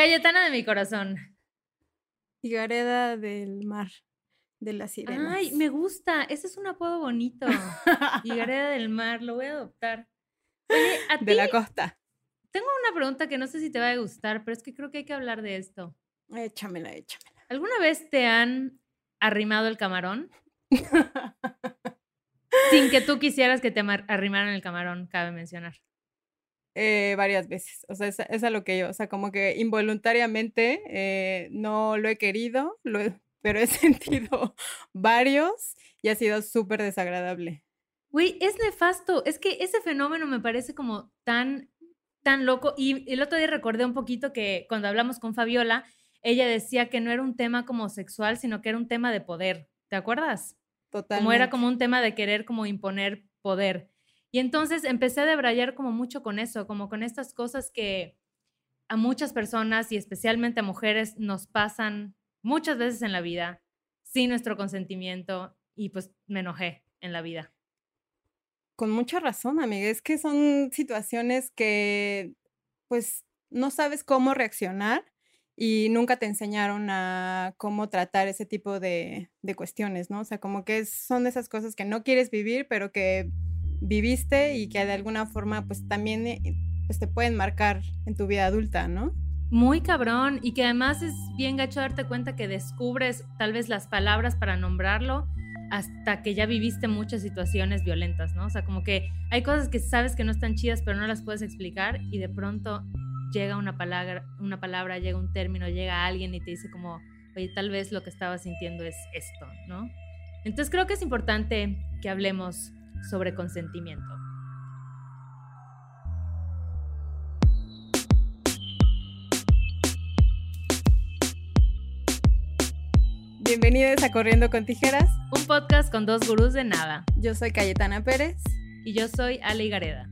Cayetana de mi corazón. Y Gareda del mar, de las sirenas. Ay, me gusta. Ese es un apodo bonito. Y Gareda del mar, lo voy a adoptar. Oye, a de la costa. tengo una pregunta que no sé si te va a gustar, pero es que creo que hay que hablar de esto. Échamela, échamela. ¿Alguna vez te han arrimado el camarón? Sin que tú quisieras que te arrimaran el camarón, cabe mencionar. Eh, varias veces. O sea, es, es a lo que yo, o sea, como que involuntariamente eh, no lo he querido, lo he- pero he sentido varios y ha sido súper desagradable. Güey, es nefasto. Es que ese fenómeno me parece como tan, tan loco. Y el otro día recordé un poquito que cuando hablamos con Fabiola, ella decía que no era un tema como sexual, sino que era un tema de poder. ¿Te acuerdas? Totalmente. Como era como un tema de querer como imponer poder. Y entonces empecé a debrayar como mucho con eso, como con estas cosas que a muchas personas y especialmente a mujeres nos pasan muchas veces en la vida sin nuestro consentimiento y pues me enojé en la vida. Con mucha razón, amiga. Es que son situaciones que, pues, no sabes cómo reaccionar y nunca te enseñaron a cómo tratar ese tipo de, de cuestiones, ¿no? O sea, como que son esas cosas que no quieres vivir, pero que viviste y que de alguna forma, pues, también eh, pues, te pueden marcar en tu vida adulta, ¿no? Muy cabrón y que además es bien gacho darte cuenta que descubres tal vez las palabras para nombrarlo hasta que ya viviste muchas situaciones violentas, ¿no? O sea, como que hay cosas que sabes que no están chidas pero no las puedes explicar y de pronto llega una palabra, una palabra, llega un término, llega alguien y te dice como, oye, tal vez lo que estaba sintiendo es esto, ¿no? Entonces creo que es importante que hablemos sobre consentimiento. Bienvenidos a Corriendo con Tijeras. Un podcast con dos gurús de nada. Yo soy Cayetana Pérez. y yo soy Ale Gareda.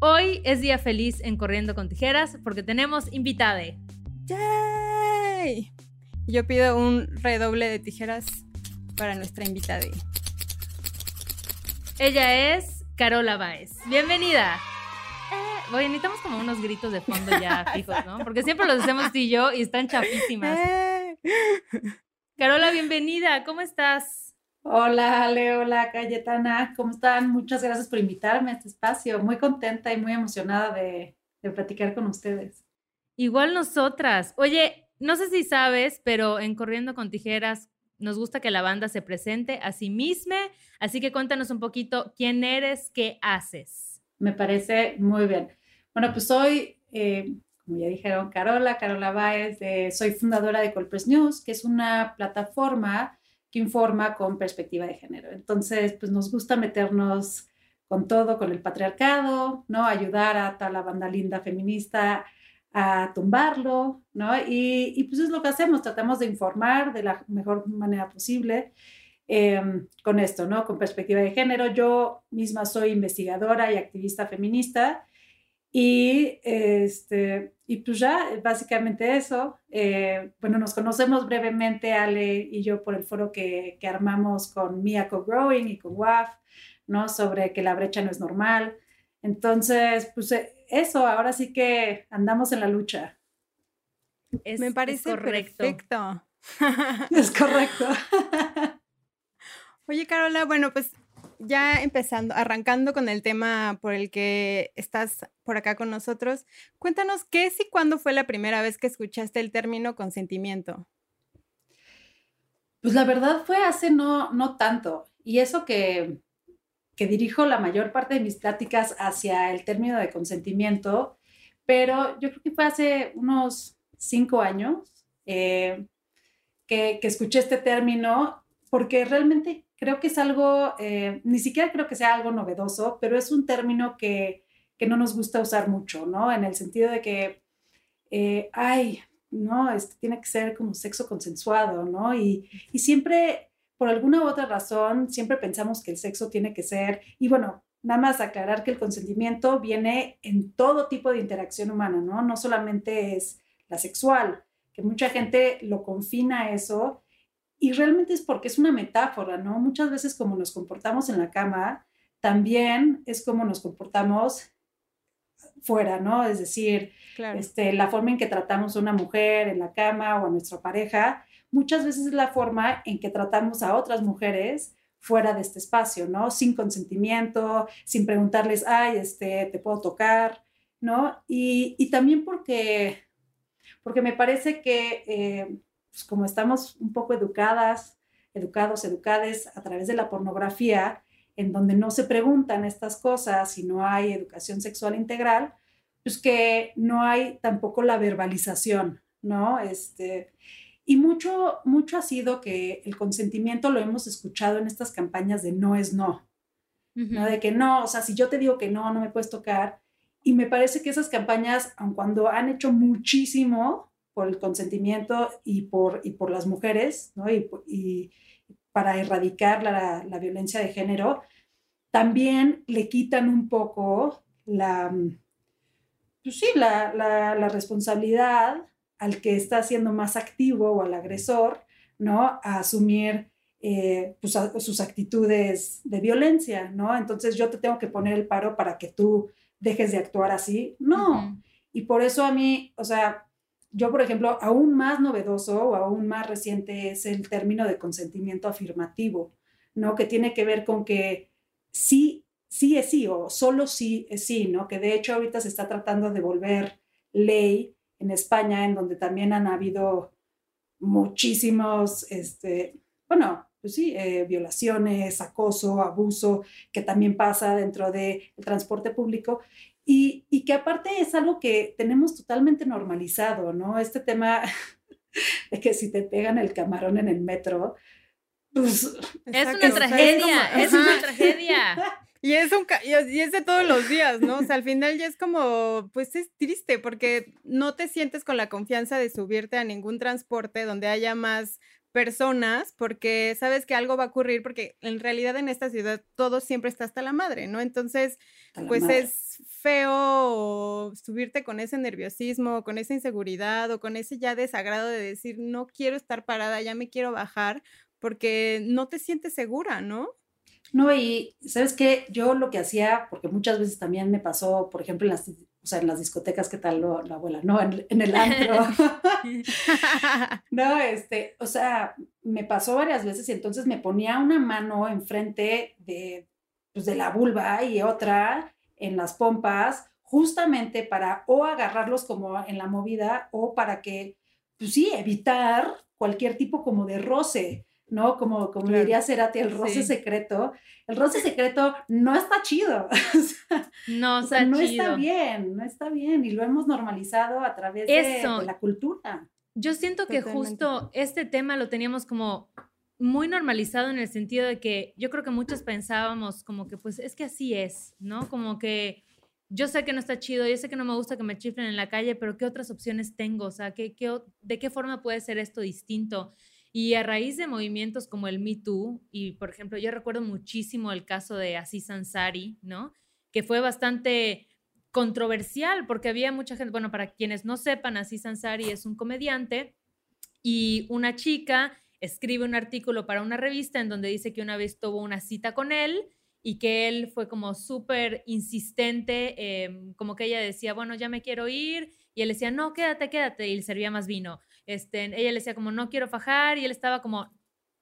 Hoy es día feliz en Corriendo con Tijeras porque tenemos invitade. ¡Yay! Yo pido un redoble de tijeras para nuestra invitada. Ella es Carola Baez. Bienvenida. Eh, oye, necesitamos como unos gritos de fondo ya fijos, ¿no? Porque siempre los hacemos tú y yo y están chapísimas. ¡Eh! Carola, bienvenida. ¿Cómo estás? Hola, Ale, hola, Cayetana, ¿cómo están? Muchas gracias por invitarme a este espacio. Muy contenta y muy emocionada de, de platicar con ustedes. Igual nosotras. Oye, no sé si sabes, pero en Corriendo con Tijeras nos gusta que la banda se presente a sí misma. Así que cuéntanos un poquito quién eres, qué haces. Me parece muy bien. Bueno, pues soy, eh, como ya dijeron, Carola, Carola Báez, eh, soy fundadora de Colpress News, que es una plataforma que informa con perspectiva de género. Entonces, pues nos gusta meternos con todo, con el patriarcado, ¿no? Ayudar a toda la banda linda feminista a tumbarlo, ¿no? Y, y pues es lo que hacemos, tratamos de informar de la mejor manera posible eh, con esto, ¿no? Con perspectiva de género. Yo misma soy investigadora y activista feminista y, este, y pues ya, básicamente eso. Eh, bueno, nos conocemos brevemente, Ale y yo, por el foro que, que armamos con Mia Co-Growing y con WAF, ¿no? Sobre que la brecha no es normal. Entonces, pues eh, eso, ahora sí que andamos en la lucha. Es, Me es parece correcto. perfecto. Es correcto. Oye, Carola, bueno, pues ya empezando, arrancando con el tema por el que estás por acá con nosotros, cuéntanos qué es y cuándo fue la primera vez que escuchaste el término consentimiento. Pues la verdad fue hace no, no tanto. Y eso que, que dirijo la mayor parte de mis pláticas hacia el término de consentimiento, pero yo creo que fue hace unos cinco años eh, que, escuché este término, porque realmente creo que es algo, eh, ni siquiera creo que sea algo novedoso, pero es un término que, que no nos gusta usar mucho, ¿no? En el sentido de que, eh, ay, no, este, tiene que ser como sexo consensuado, ¿no? Y siempre, por alguna u otra razón, siempre pensamos que el sexo tiene que ser, y bueno, nada más aclarar que el consentimiento viene en todo tipo de interacción humana, ¿no? No solamente es la sexual, que mucha gente lo confina a eso, y realmente es porque es una metáfora, ¿no? Muchas veces como nos comportamos en la cama, también es como nos comportamos fuera, ¿no? Es decir, este, la forma en que tratamos a una mujer en la cama o a nuestra pareja, muchas veces es la forma en que tratamos a otras mujeres fuera de este espacio, ¿no? Sin consentimiento, sin preguntarles, ay, este, te puedo tocar, ¿no? Y, también porque, porque me parece que eh, pues como estamos un poco educadas, educados, educades a través de la pornografía, en donde no se preguntan estas cosas y no hay educación sexual integral, pues que no hay tampoco la verbalización, ¿no? Este, y mucho, mucho ha sido que el consentimiento lo hemos escuchado en estas campañas de no es no, ¿no? De que no, o sea, si yo te digo que no, no me puedes tocar. Y me parece que esas campañas, aun cuando han hecho muchísimo por el consentimiento y por, y por las mujeres, ¿no? Y, y para erradicar la, la, violencia de género, también le quitan un poco la, pues sí, la, la, responsabilidad al que está siendo más activo o al agresor, ¿no? A asumir eh, pues, sus actitudes de violencia, ¿no? Entonces yo te tengo que poner el paro para que tú dejes de actuar así. No. Y por eso a mí, o sea, yo, por ejemplo, aún más novedoso o aún más reciente es el término de consentimiento afirmativo, ¿no? Que tiene que ver con que sí, sí es sí o solo sí es sí, ¿no? Que de hecho ahorita se está tratando de volver ley en España, en donde también han habido muchísimos, este, bueno, pues sí, eh, violaciones, acoso, abuso, que también pasa dentro del transporte público. Y, y, que aparte es algo que tenemos totalmente normalizado, ¿no? Este tema de que si te pegan el camarón en el metro, pues... Es una tragedia, es, una tragedia. Y es, un, y es de todos los días, ¿no? O sea, al final ya es como, pues es triste porque no te sientes con la confianza de subirte a ningún transporte donde haya más personas porque sabes que algo va a ocurrir porque en realidad en esta ciudad todo siempre está hasta la madre, ¿no? Entonces, pues es feo subirte con ese nerviosismo, con esa inseguridad o con ese ya desagrado de decir, no quiero estar parada, ya me quiero bajar porque no te sientes segura, ¿no? No, y sabes qué, yo lo que hacía, porque muchas veces también me pasó, por ejemplo, en las o sea, en las discotecas, ¿qué tal la abuela? No, en, el antro. no, este, o sea, me pasó varias veces y entonces me ponía una mano enfrente de, pues, de la vulva y otra en las pompas, justamente para o agarrarlos como en la movida o para que, pues sí, evitar cualquier tipo como de roce. ¿No? Como, como diría Cerati, el roce secreto. El roce secreto no está chido. no, está no está bien, no está bien. Y lo hemos normalizado a través de, la cultura. Yo siento que justo este tema lo teníamos como muy normalizado en el sentido de que yo creo que muchos pensábamos como que pues es que así es, ¿no? Como que yo sé que no está chido, yo sé que no me gusta que me chiflen en la calle, pero ¿qué otras opciones tengo? O sea, ¿qué, qué, de qué forma puede ser esto distinto? Y a raíz de movimientos como el Me Too, y por ejemplo, yo recuerdo muchísimo el caso de Aziz Ansari, ¿no? Que fue bastante controversial porque había mucha gente, bueno, para quienes no sepan, Aziz Ansari es un comediante y una chica escribe un artículo para una revista en donde dice que una vez tuvo una cita con él y que él fue como súper insistente, em, como que ella decía, bueno, ya me quiero ir, y él decía, no, quédate, quédate, y le servía más vino. Este, ella le decía como, no quiero fajar, y él estaba como,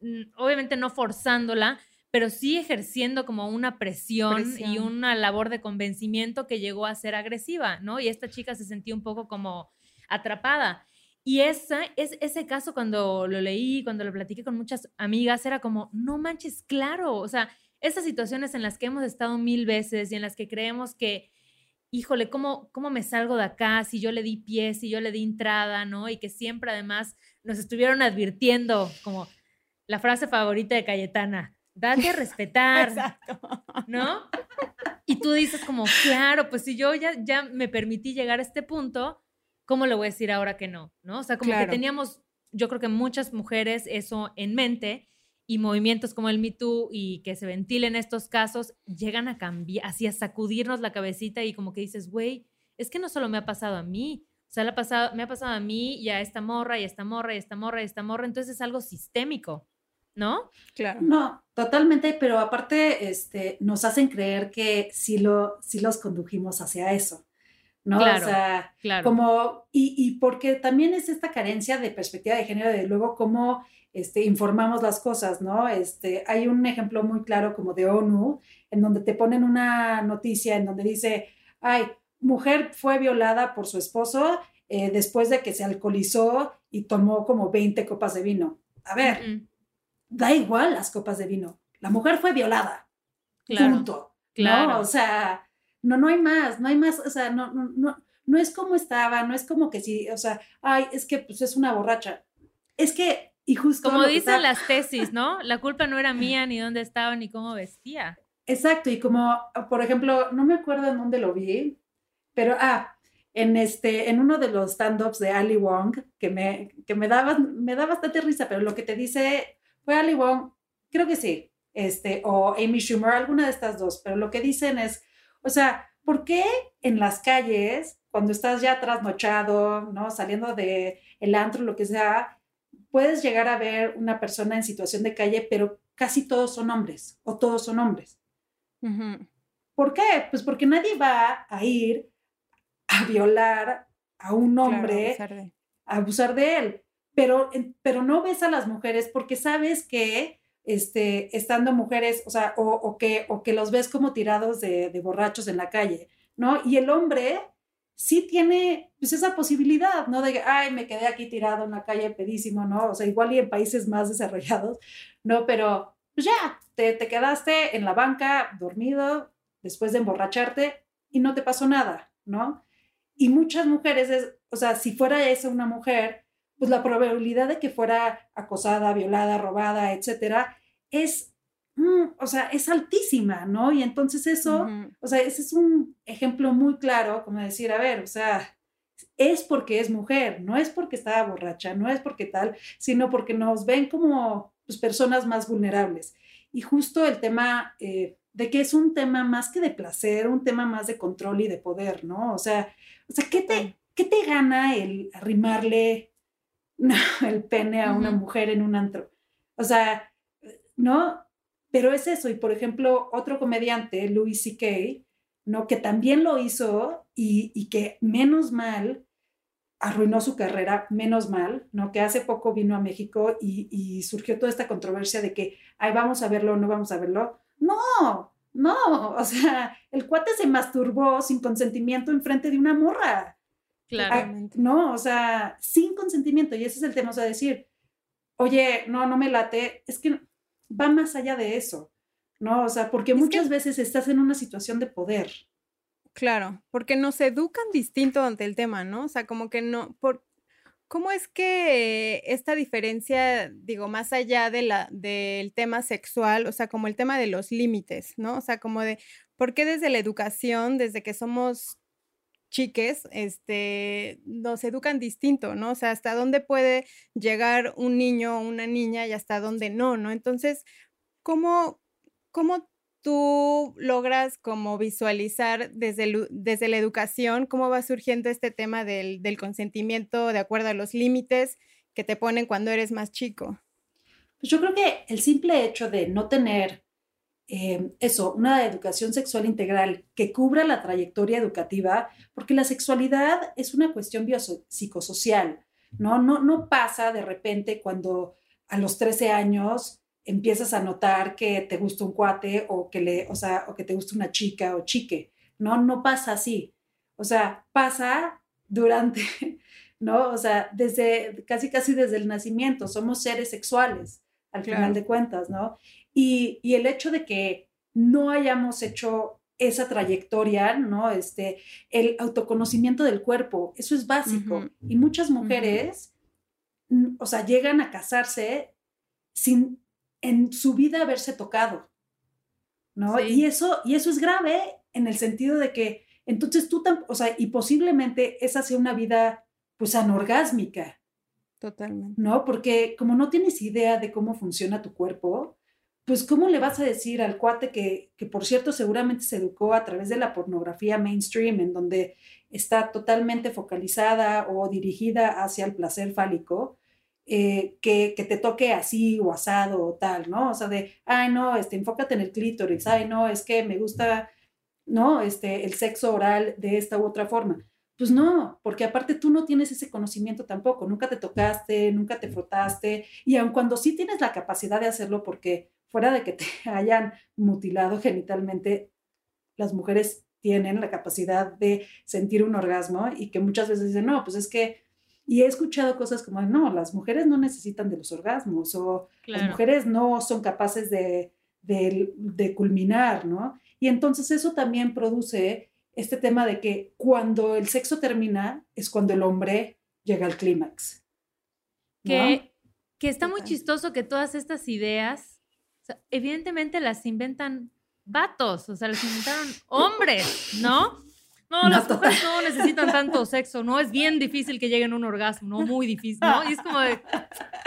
mm, obviamente no forzándola, pero sí ejerciendo como una presión, y una labor de convencimiento que llegó a ser agresiva, ¿no? Y esta chica se sentía un poco como atrapada. Y esa, es, ese caso cuando lo leí, cuando lo platiqué con muchas amigas, era como, no manches, claro, o sea, esas situaciones en las que hemos estado mil veces y en las que creemos que, híjole, ¿cómo, ¿cómo me salgo de acá si yo le di pie, si yo le di entrada, ¿no? Y que siempre además nos estuvieron advirtiendo, como la frase favorita de Cayetana, date a respetar, Exacto. ¿no? Y tú dices como, claro, pues si yo ya, ya me permití llegar a este punto, ¿cómo le voy a decir ahora que no? ¿No? O sea, como que teníamos, yo creo que muchas mujeres eso en mente y movimientos como el Me Too y que se ventilen estos casos llegan a cambiar, así a sacudirnos la cabecita y como que dices, güey, es que no solo me ha pasado a mí, o sea, ha pasado, me ha pasado a mí y a esta morra y a esta morra y a esta morra y a esta morra, entonces es algo sistémico, ¿no? Claro. No, totalmente, pero aparte este, nos hacen creer que sí, lo, sí los condujimos hacia eso. ¿no? o sea, como, y, y, porque también es esta carencia de perspectiva de género, de luego cómo este, informamos las cosas, ¿no? Este, hay un ejemplo muy claro como de ONU, en donde te ponen una noticia en donde dice, ay, mujer fue violada por su esposo eh, después de que se alcoholizó y tomó como 20 copas de vino. A ver, da igual las copas de vino. La mujer fue violada. Claro, punto. Claro. ¿no? O sea, no, no hay más, no hay más, o sea, no, no, no, no es como estaba, no es como que sí, o sea, ay, es que pues es una borracha. Es que, y justo. Como dicen las tesis, ¿no? La culpa no era mía, ni dónde estaba, ni cómo vestía. Exacto, y como, por ejemplo, no me acuerdo en dónde lo vi, pero, ah, en, este, en uno de los stand-ups de Ali Wong, que, me, que me, daba, me da bastante risa, pero lo que te dice fue Ali Wong, creo que sí, este, o Amy Schumer, alguna de estas dos, pero lo que dicen es, o sea, ¿por qué en las calles, cuando estás ya trasnochado, ¿no? Saliendo de el antro, lo que sea, puedes llegar a ver una persona en situación de calle, pero casi todos son hombres o todos son hombres? ¿Por qué? Pues porque nadie va a ir a violar a un hombre, a abusar de él. Pero, pero no ves a las mujeres porque sabes que este, estando mujeres, o sea, o, que, o que los ves como tirados de, de, borrachos en la calle, ¿no? Y el hombre sí tiene pues esa posibilidad, ¿no? De, ay, me quedé aquí tirado en la calle pedísimo, ¿no? O sea, igual y en países más desarrollados, ¿no? Pero pues ya, te, te quedaste en la banca dormido después de emborracharte y no te pasó nada, ¿no? Y muchas mujeres, o sea, si fuera esa una mujer, pues la probabilidad de que fuera acosada, violada, robada, etcétera, es, mm, o sea, es altísima, ¿no? Y entonces eso, o sea, ese es un ejemplo muy claro, como decir, a ver, o sea, es porque es mujer, no es porque estaba borracha, no es porque tal, sino porque nos ven como pues, personas más vulnerables. Y justo el tema eh, de que es un tema más que de placer, un tema más de control y de poder, ¿no? O sea, o sea, ¿qué te, ¿qué te gana el arrimarle el pene a una mujer en un antro? O sea, ¿no? Pero es eso. Y por ejemplo, otro comediante, Louis C.K., ¿no? Que también lo hizo y, que menos mal arruinó su carrera, menos mal, ¿no? Que hace poco vino a México y, y surgió toda esta controversia de que, ay, vamos a verlo no vamos a verlo. No, no, o sea, el cuate se masturbó sin consentimiento en frente de una morra. Claramente. no, o sea, sin consentimiento. Y ese es el tema, o sea, decir, oye, no, no me late, es que va más allá de eso, ¿no? O sea, porque muchas veces estás en una situación de poder. Claro, porque nos educan distinto ante el tema, ¿no? O sea, como que no, por, ¿Cómo es que esta diferencia, digo, más allá de la, del tema sexual, o sea, como el tema de los límites, ¿no? O sea, como de, ¿por qué desde la educación, desde que somos chiques, este, nos educan distinto, ¿no? O sea, hasta dónde puede llegar un niño o una niña y hasta dónde no, ¿no? Entonces, ¿cómo, cómo tú logras como visualizar desde, desde la educación cómo va surgiendo este tema del, consentimiento de acuerdo a los límites que te ponen cuando eres más chico? Pues yo creo que el simple hecho de no tener eh, eso, una educación sexual integral que cubra la trayectoria educativa, porque la sexualidad es una cuestión biopsicosocial, ¿no? No, no pasa de repente cuando a los 13 años empiezas a notar que te gusta un cuate o que, le, o sea, o que te gusta una chica o chique. No, no pasa así. O sea, pasa durante, ¿no? O sea, desde, casi casi desde el nacimiento, somos seres sexuales, al final de cuentas, ¿no? Y, y, el hecho de que no hayamos hecho esa trayectoria, ¿no? Este, el autoconocimiento del cuerpo, eso es básico. Y muchas mujeres, o sea, llegan a casarse sin en su vida haberse tocado, ¿no? Y, eso, y eso es grave en el sentido de que entonces tú, o sea, y posiblemente esa sea una vida pues anorgásmica. Totalmente. ¿No? Porque como no tienes idea de cómo funciona tu cuerpo, pues ¿cómo le vas a decir al cuate que, que por cierto seguramente se educó a través de la pornografía mainstream, en donde está totalmente focalizada o dirigida hacia el placer fálico, eh, que, te toque así o asado o tal, ¿no? O sea, de, ay, no, este, enfócate en el clítoris, ay, no, es que me gusta, ¿no? Este, el sexo oral de esta u otra forma. Pues no, porque aparte tú no tienes ese conocimiento tampoco, nunca te tocaste, nunca te frotaste, y aun cuando sí tienes la capacidad de hacerlo, porque fuera de que te hayan mutilado genitalmente, las mujeres tienen la capacidad de sentir un orgasmo y que muchas veces dicen, no, pues es que, y he escuchado cosas como, no, las mujeres no necesitan de los orgasmos o las mujeres no son capaces de, de, de culminar, ¿no? Y entonces eso también produce este tema de que cuando el sexo termina es cuando el hombre llega al clímax. Que, que está muy chistoso que todas estas ideas, evidentemente las inventan vatos, o sea, las inventaron hombres, ¿no? No, las mujeres no necesitan tanto sexo, ¿no? Es bien difícil que lleguen a un orgasmo, ¿no? Muy difícil, ¿no? Y es como de,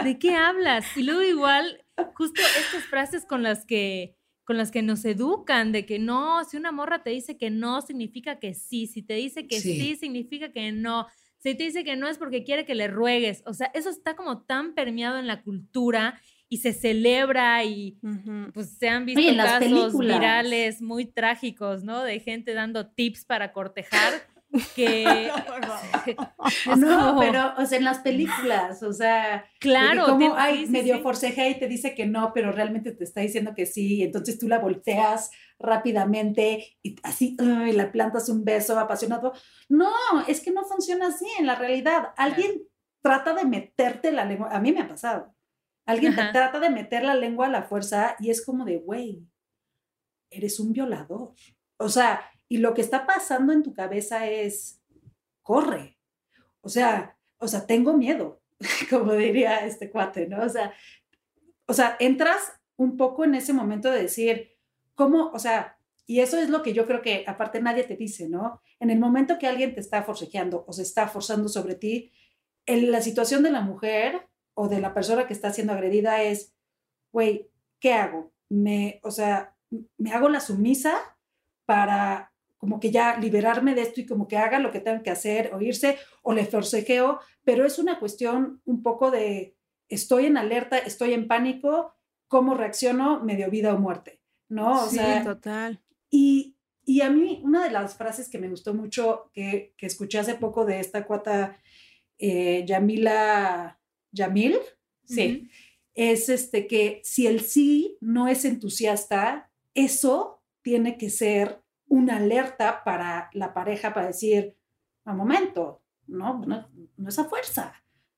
¿de qué hablas? Y luego igual, justo estas frases con las que con las que nos educan de que no, si una morra te dice que no, significa que sí, si te dice que sí, significa que no, si te dice que no es porque quiere que le ruegues, o sea, eso está como tan permeado en la cultura y se celebra y pues se han visto casos virales muy trágicos, ¿no? De gente dando tips para cortejar que no, pero o sea, en las películas, o sea, claro, como hay medio forceja y te dice que no, pero realmente te está diciendo que sí, entonces tú la volteas rápidamente y así y la plantas un beso apasionado. No, es que no funciona así en la realidad. Alguien trata de meterte la lengua, a mí me ha pasado. Alguien trata de meter la lengua a la fuerza y es como de, güey, eres un violador. O sea, y lo que está pasando en tu cabeza es, corre. O sea, o sea, tengo miedo, como diría este cuate, ¿no? O sea, o sea, entras un poco en ese momento de decir, ¿cómo? O sea, y eso es lo que yo creo que aparte nadie te dice, ¿no? En el momento que alguien te está forcejeando o se está forzando sobre ti, en la situación de la mujer o de la persona que está siendo agredida es, güey, ¿qué hago? Me, o sea, me hago la sumisa para como que ya liberarme de esto y como que haga lo que tengo que hacer o irse o le forcejeo, pero es una cuestión un poco de estoy en alerta, estoy en pánico, cómo reacciono, medio vida o muerte, ¿no? O sí, total. Y, y, a mí una de las frases que me gustó mucho, que, que escuché hace poco de esta cuata eh, Yamila Yamil, sí, es este que si el sí no es entusiasta, eso tiene que ser una alerta para la pareja para decir, a momento, no, no, no es a fuerza,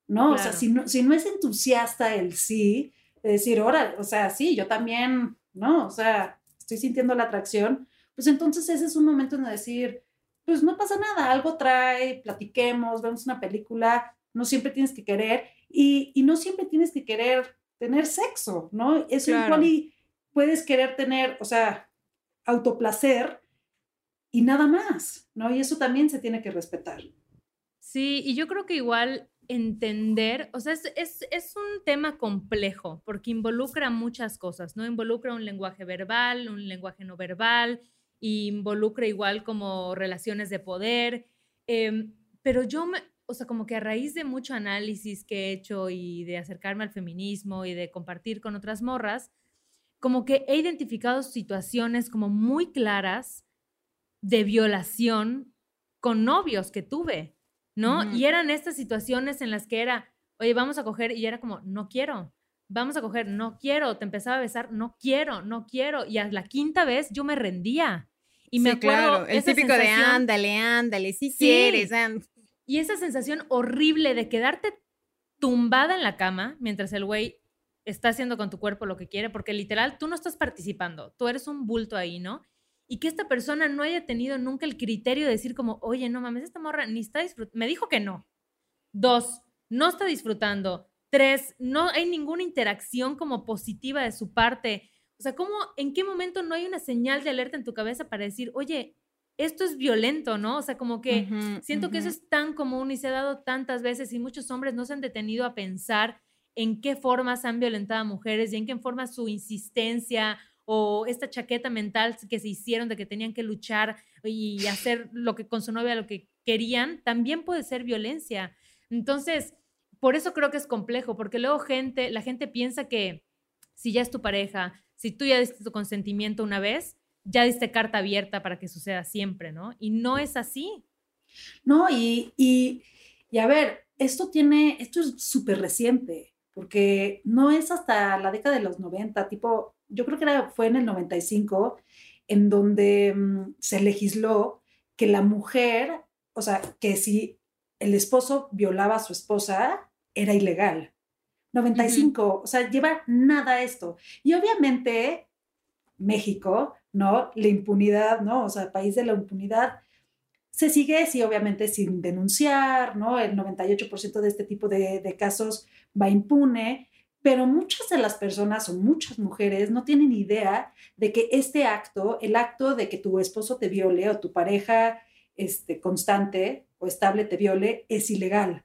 ¿no? O sea, si no, si no es entusiasta el sí, de decir, ahora, o sea, sí, yo también, ¿no? O sea, estoy sintiendo la atracción, pues entonces ese es un momento en decir, pues no pasa nada, algo trae, platiquemos, vemos una película, no siempre tienes que querer y, y no siempre tienes que querer tener sexo, ¿no? Eso igual y puedes querer tener, o sea, autoplacer, y nada más, ¿no? Y eso también se tiene que respetar. Sí, y yo creo que igual entender, o sea, es, es, un tema complejo porque involucra muchas cosas, ¿no? Involucra un lenguaje verbal, un lenguaje no verbal, involucra igual como relaciones de poder, em, pero yo me, o sea, como que a raíz de mucho análisis que he hecho y de acercarme al feminismo y de compartir con otras morras, como que he identificado situaciones como muy claras de violación con novios que tuve, ¿no? Y eran estas situaciones en las que era, oye, vamos a coger, y era como, no quiero, vamos a coger, no quiero, te empezaba a besar, no quiero, no quiero, y a la quinta vez yo me rendía. Y me acuerdo. Claro, el típico de ándale, ándale, si quieres. Y esa sensación horrible de quedarte tumbada en la cama mientras el güey está haciendo con tu cuerpo lo que quiere, porque literal tú no estás participando, tú eres un bulto ahí, ¿no? Y que esta persona no haya tenido nunca el criterio de decir como, oye, no mames, esta morra ni está disfrutando, me dijo que no. Dos, no está disfrutando. Tres, no hay ninguna interacción como positiva de su parte. O sea, ¿cómo, en qué momento no hay una señal de alerta en tu cabeza para decir, oye, esto es violento, ¿no? O sea, como que siento que eso es tan común y se ha dado tantas veces y muchos hombres no se han detenido a pensar en qué formas han violentado a mujeres y en qué forma su insistencia o esta chaqueta mental que se hicieron de que tenían que luchar y hacer lo que con su novia lo que querían, también puede ser violencia. Entonces, por eso creo que es complejo, porque luego gente, la gente piensa que si ya es tu pareja, si tú ya diste tu consentimiento una vez, ya diste carta abierta para que suceda siempre, ¿no? Y no es así. No, y, y, a ver, esto tiene, esto es súper reciente, porque no es hasta la década de los 90, tipo, yo creo que era, fue en el 95, en donde mm, se legisló que la mujer, o sea, que si el esposo violaba a su esposa, era ilegal. 95, o sea, lleva nada esto. Y obviamente México, ¿no? La impunidad, ¿no? O sea, país de la impunidad, se sigue, sí, obviamente sin denunciar, ¿no? El 98% de este tipo de, de, casos va impune, pero muchas de las personas o muchas mujeres no tienen idea de que este acto, el acto de que tu esposo te viole o tu pareja este, constante o estable te viole, es ilegal,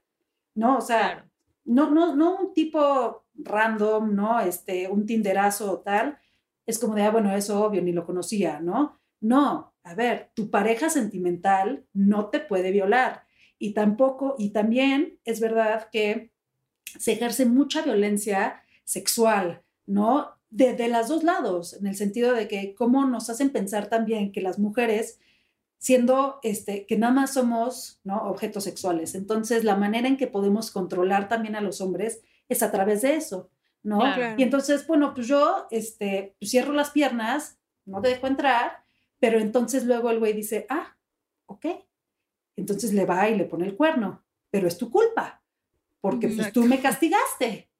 ¿no? O sea, no, no, no un tipo random, ¿no? Este, un tinderazo o tal, es como de, ah, bueno, eso obvio, ni lo conocía, ¿no? No, a ver, tu pareja sentimental no te puede violar. Y tampoco, y también es verdad que se ejerce mucha violencia sexual, ¿no? De, de los dos lados, en el sentido de que cómo nos hacen pensar también que las mujeres siendo este, que nada más somos ¿no? objetos sexuales. Entonces, la manera en que podemos controlar también a los hombres es a través de eso, ¿no? Y entonces, bueno, pues yo este, pues cierro las piernas, no te dejo entrar, pero entonces luego el güey dice, ah, ok. Entonces le va y le pone el cuerno, pero es tu culpa, porque pues tú me castigaste.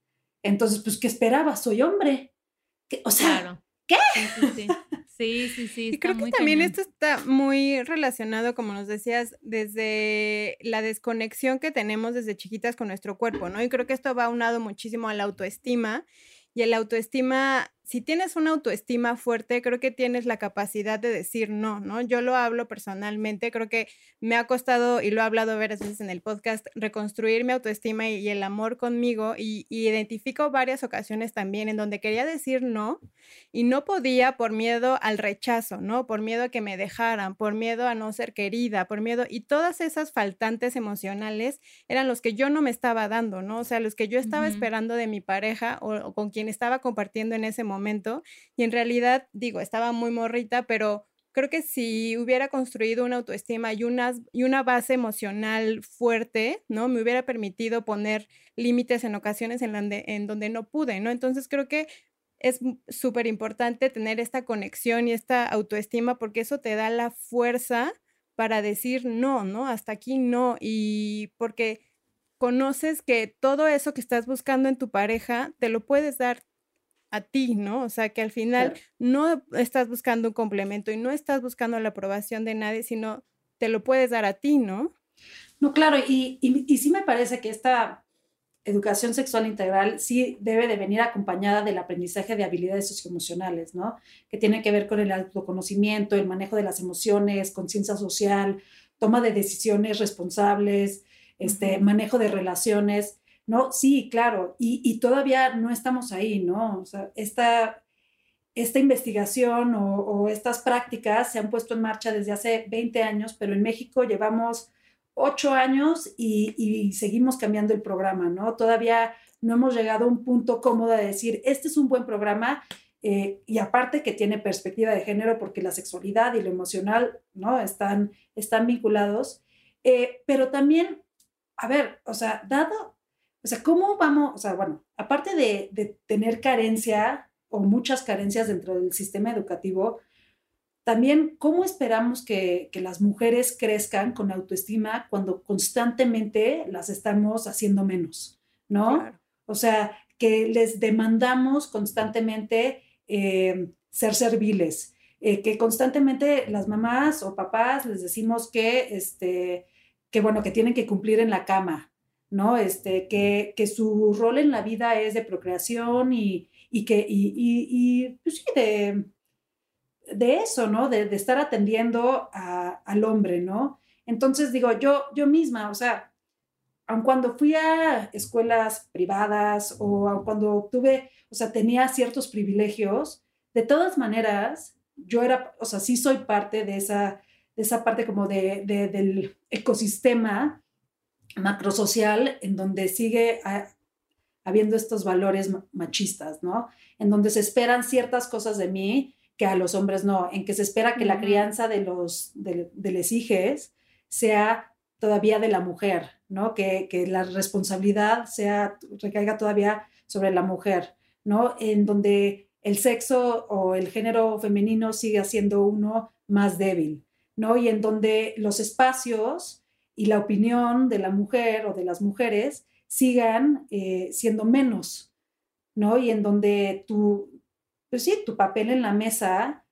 Entonces, pues, ¿qué esperabas? Soy hombre. O sea, ¿qué? Sí, sí, sí. y creo que también esto está muy relacionado, como nos decías, desde la desconexión que tenemos desde chiquitas con nuestro cuerpo, ¿no? Y creo que esto va unado muchísimo a la autoestima. Y el autoestima si tienes una autoestima fuerte, creo que tienes la capacidad de decir no, ¿no? Yo lo hablo personalmente, creo que me ha costado, y lo he hablado varias veces en el podcast, reconstruir mi autoestima y, el amor conmigo, y, identifico varias ocasiones también en donde quería decir no, y no podía por miedo al rechazo, ¿no? Por miedo a que me dejaran, por miedo a no ser querida, por miedo, y todas esas faltantes emocionales eran los que yo no me estaba dando, ¿no? O sea, los que yo estaba esperando de mi pareja o, o con quien estaba compartiendo en ese momento momento y en realidad, digo, estaba muy morrita, pero creo que si hubiera construido una autoestima y una, y una base emocional fuerte, ¿no? Me hubiera permitido poner límites en ocasiones en, en donde no pude, ¿no? Entonces creo que es súper importante tener esta conexión y esta autoestima porque eso te da la fuerza para decir no, ¿no? Hasta aquí no. Y porque conoces que todo eso que estás buscando en tu pareja te lo puedes dar a ti, ¿no? O sea, que al final no estás buscando un complemento y no estás buscando la aprobación de nadie, sino te lo puedes dar a ti, ¿no? No, claro, y, y, sí me parece que esta educación sexual integral sí debe de venir acompañada del aprendizaje de habilidades socioemocionales, ¿no? Que tiene que ver con el autoconocimiento, el manejo de las emociones, conciencia social, toma de decisiones responsables, este, manejo de relaciones. ¿No? Sí, claro, y, todavía no estamos ahí, ¿no? Esta, esta investigación o, estas prácticas se han puesto en marcha desde hace 20 años, pero en México llevamos 8 años y, seguimos cambiando el programa, ¿no? Todavía no hemos llegado a un punto cómodo de decir, este es un buen programa eh, y aparte que tiene perspectiva de género porque la sexualidad y lo emocional, ¿no? Están, están vinculados, eh, pero también, a ver, o sea, dado o sea, ¿cómo vamos? O sea, bueno, aparte de, tener carencia o muchas carencias dentro del sistema educativo, también, ¿cómo esperamos que, las mujeres crezcan con autoestima cuando constantemente las estamos haciendo menos? ¿No? O sea, que les demandamos constantemente eh, ser serviles, eh, que constantemente las mamás o papás les decimos que, este, que, bueno, que tienen que cumplir en la cama, ¿no? Este, que, que, su rol en la vida es de procreación y, y que, y, y, pues sí, de, de, eso, ¿no? De, de estar atendiendo a, al hombre, ¿no? Entonces digo, yo, yo misma, o sea, aun cuando fui a escuelas privadas o aun cuando tuve, o sea, tenía ciertos privilegios, de todas maneras, yo era, o sea, sí soy parte de esa, de esa parte como de del ecosistema macrosocial en donde sigue ah, habiendo estos valores machistas, ¿no? En donde se esperan ciertas cosas de mí que a los hombres no, en que se espera que la crianza de los de, de hijes sea todavía de la mujer, ¿no? Que, que la responsabilidad sea, recaiga todavía sobre la mujer, ¿no? En donde el sexo o el género femenino sigue siendo uno más débil, ¿no? Y en donde los espacios y la opinión de la mujer o de las mujeres sigan eh, siendo menos, ¿no? Y en donde tu, pues sí, tu papel en la mesa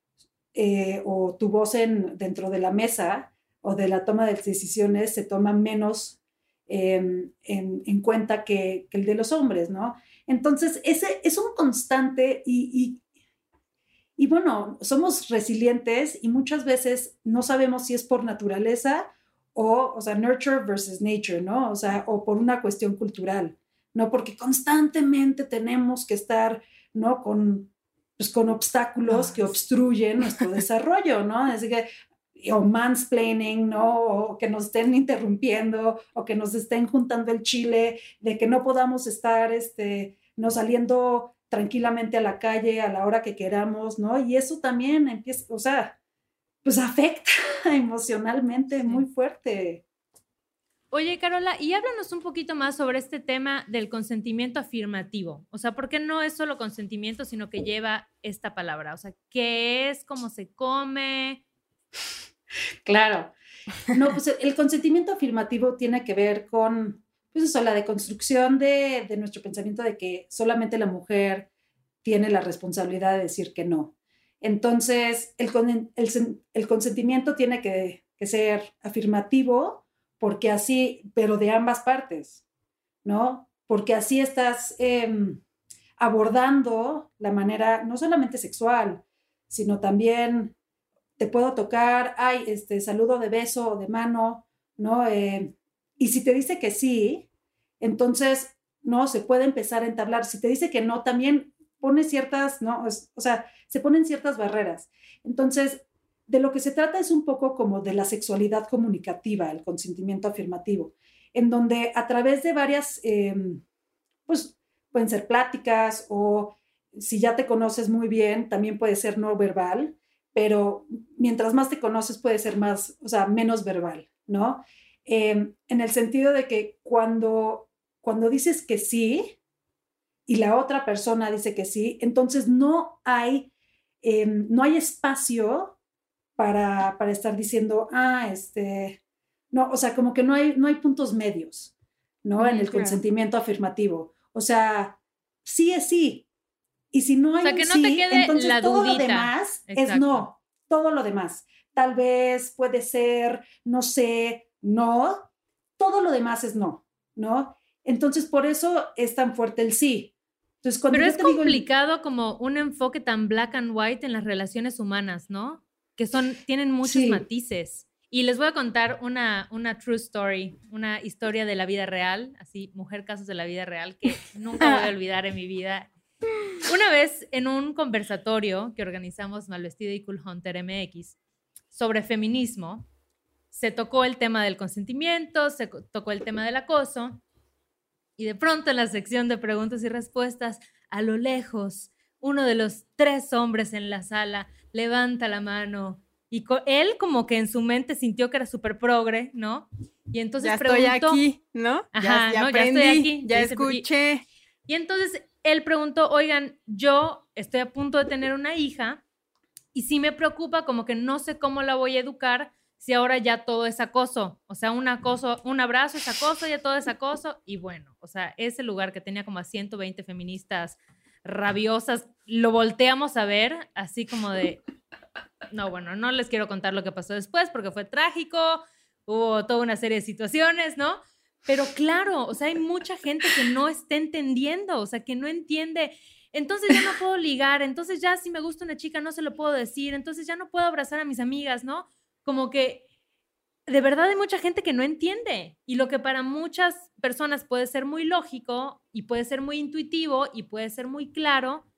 eh, o tu voz en, dentro de la mesa o de la toma de decisiones se toma menos em, en, cuenta que, que, el de los hombres, ¿no? Entonces, ese es un constante y, y, bueno, somos resilientes y muchas veces no sabemos si es por naturaleza o, o sea, nurture versus nature, ¿no? O sea, o por una cuestión cultural, ¿no? Porque constantemente tenemos que estar, ¿no? Con, pues, con obstáculos que obstruyen nuestro desarrollo, ¿no? Así que, o mansplaining, ¿no? O que nos estén interrumpiendo, o que nos estén juntando el chile, de que no podamos estar, este, no saliendo tranquilamente a la calle a la hora que queramos, ¿no? Y eso también empieza, o sea, pues afecta emocionalmente muy fuerte. Oye, Carola, y háblanos un poquito más sobre este tema del consentimiento afirmativo. O sea, ¿por qué no es solo consentimiento, sino que lleva esta palabra? O sea, ¿qué es? ¿Cómo se come? Claro. No, pues el consentimiento afirmativo tiene que ver con, pues eso, la deconstrucción de, de nuestro pensamiento de que solamente la mujer tiene la responsabilidad de decir que no. Entonces, el, el, consentimiento tiene que, que, ser afirmativo porque así, pero de ambas partes, ¿no? Porque así estás eh, abordando la manera, no solamente sexual, sino también te puedo tocar, ay, este saludo de beso de mano, ¿no? Eh, y si te dice que sí, entonces, no, se puede empezar a entablar. Si te dice que no, también pone ciertas, ¿no? O sea, se ponen ciertas barreras. Entonces, de lo que se trata es un poco como de la sexualidad comunicativa, el consentimiento afirmativo, en donde a través de varias, em, pues pueden ser pláticas o si ya te conoces muy bien, también puede ser no verbal, pero mientras más te conoces puede ser más, o sea, menos verbal, ¿no? Em, en el sentido de que cuando, cuando dices que sí y la otra persona dice que sí, entonces no hay, em, no hay espacio para, para, estar diciendo, ah, este, no, o sea, como que no hay, no hay puntos medios, ¿no? en el consentimiento afirmativo. O sea, sí es sí, y si no hay o sea, que no te quede entonces la todo dudita. lo demás es no. Todo lo demás. Tal vez puede ser, no sé, no. Todo lo demás es no, ¿no? Entonces, por eso es tan fuerte el sí. Entonces, cuando Pero yo es te digo el- complicado como un enfoque tan black and white en las relaciones humanas, ¿no? Que son, tienen muchos Sí. matices. Y les voy a contar una, una true story, una historia de la vida real, así, mujer casos de la vida real, que nunca voy a olvidar en mi vida. Una vez en un conversatorio que organizamos Malvestido y Cool Hunter MX sobre feminismo, se tocó el tema del consentimiento, se tocó el tema del acoso, y de pronto en la sección de preguntas y respuestas, a lo lejos, uno de los tres hombres en la sala levanta la mano y co- él como que en su mente sintió que era súper progre, ¿no? Y entonces ya estoy preguntó, aquí, ¿no? Ajá, ya, no, ya estoy aquí, ya escuché. y entonces él preguntó, oigan, yo estoy a punto de tener una hija y sí me preocupa como que no sé cómo la voy a educar si ahora ya todo es acoso. O sea, un acoso, un abrazo es acoso, ya todo es acoso. Y bueno, o sea, ese lugar que tenía como a 120 feministas rabiosas, lo volteamos a ver así como de, no, bueno, no les quiero contar lo que pasó después porque fue trágico, hubo toda una serie de situaciones, ¿no? Pero claro, o sea, hay mucha gente que no está entendiendo, o sea, que no entiende. Entonces ya no puedo ligar, entonces ya si me gusta una chica no se lo puedo decir, entonces ya no puedo abrazar a mis amigas, ¿no? Como que de verdad hay mucha gente que no entiende y lo que para muchas personas puede ser muy lógico y puede ser muy intuitivo y puede ser muy claro,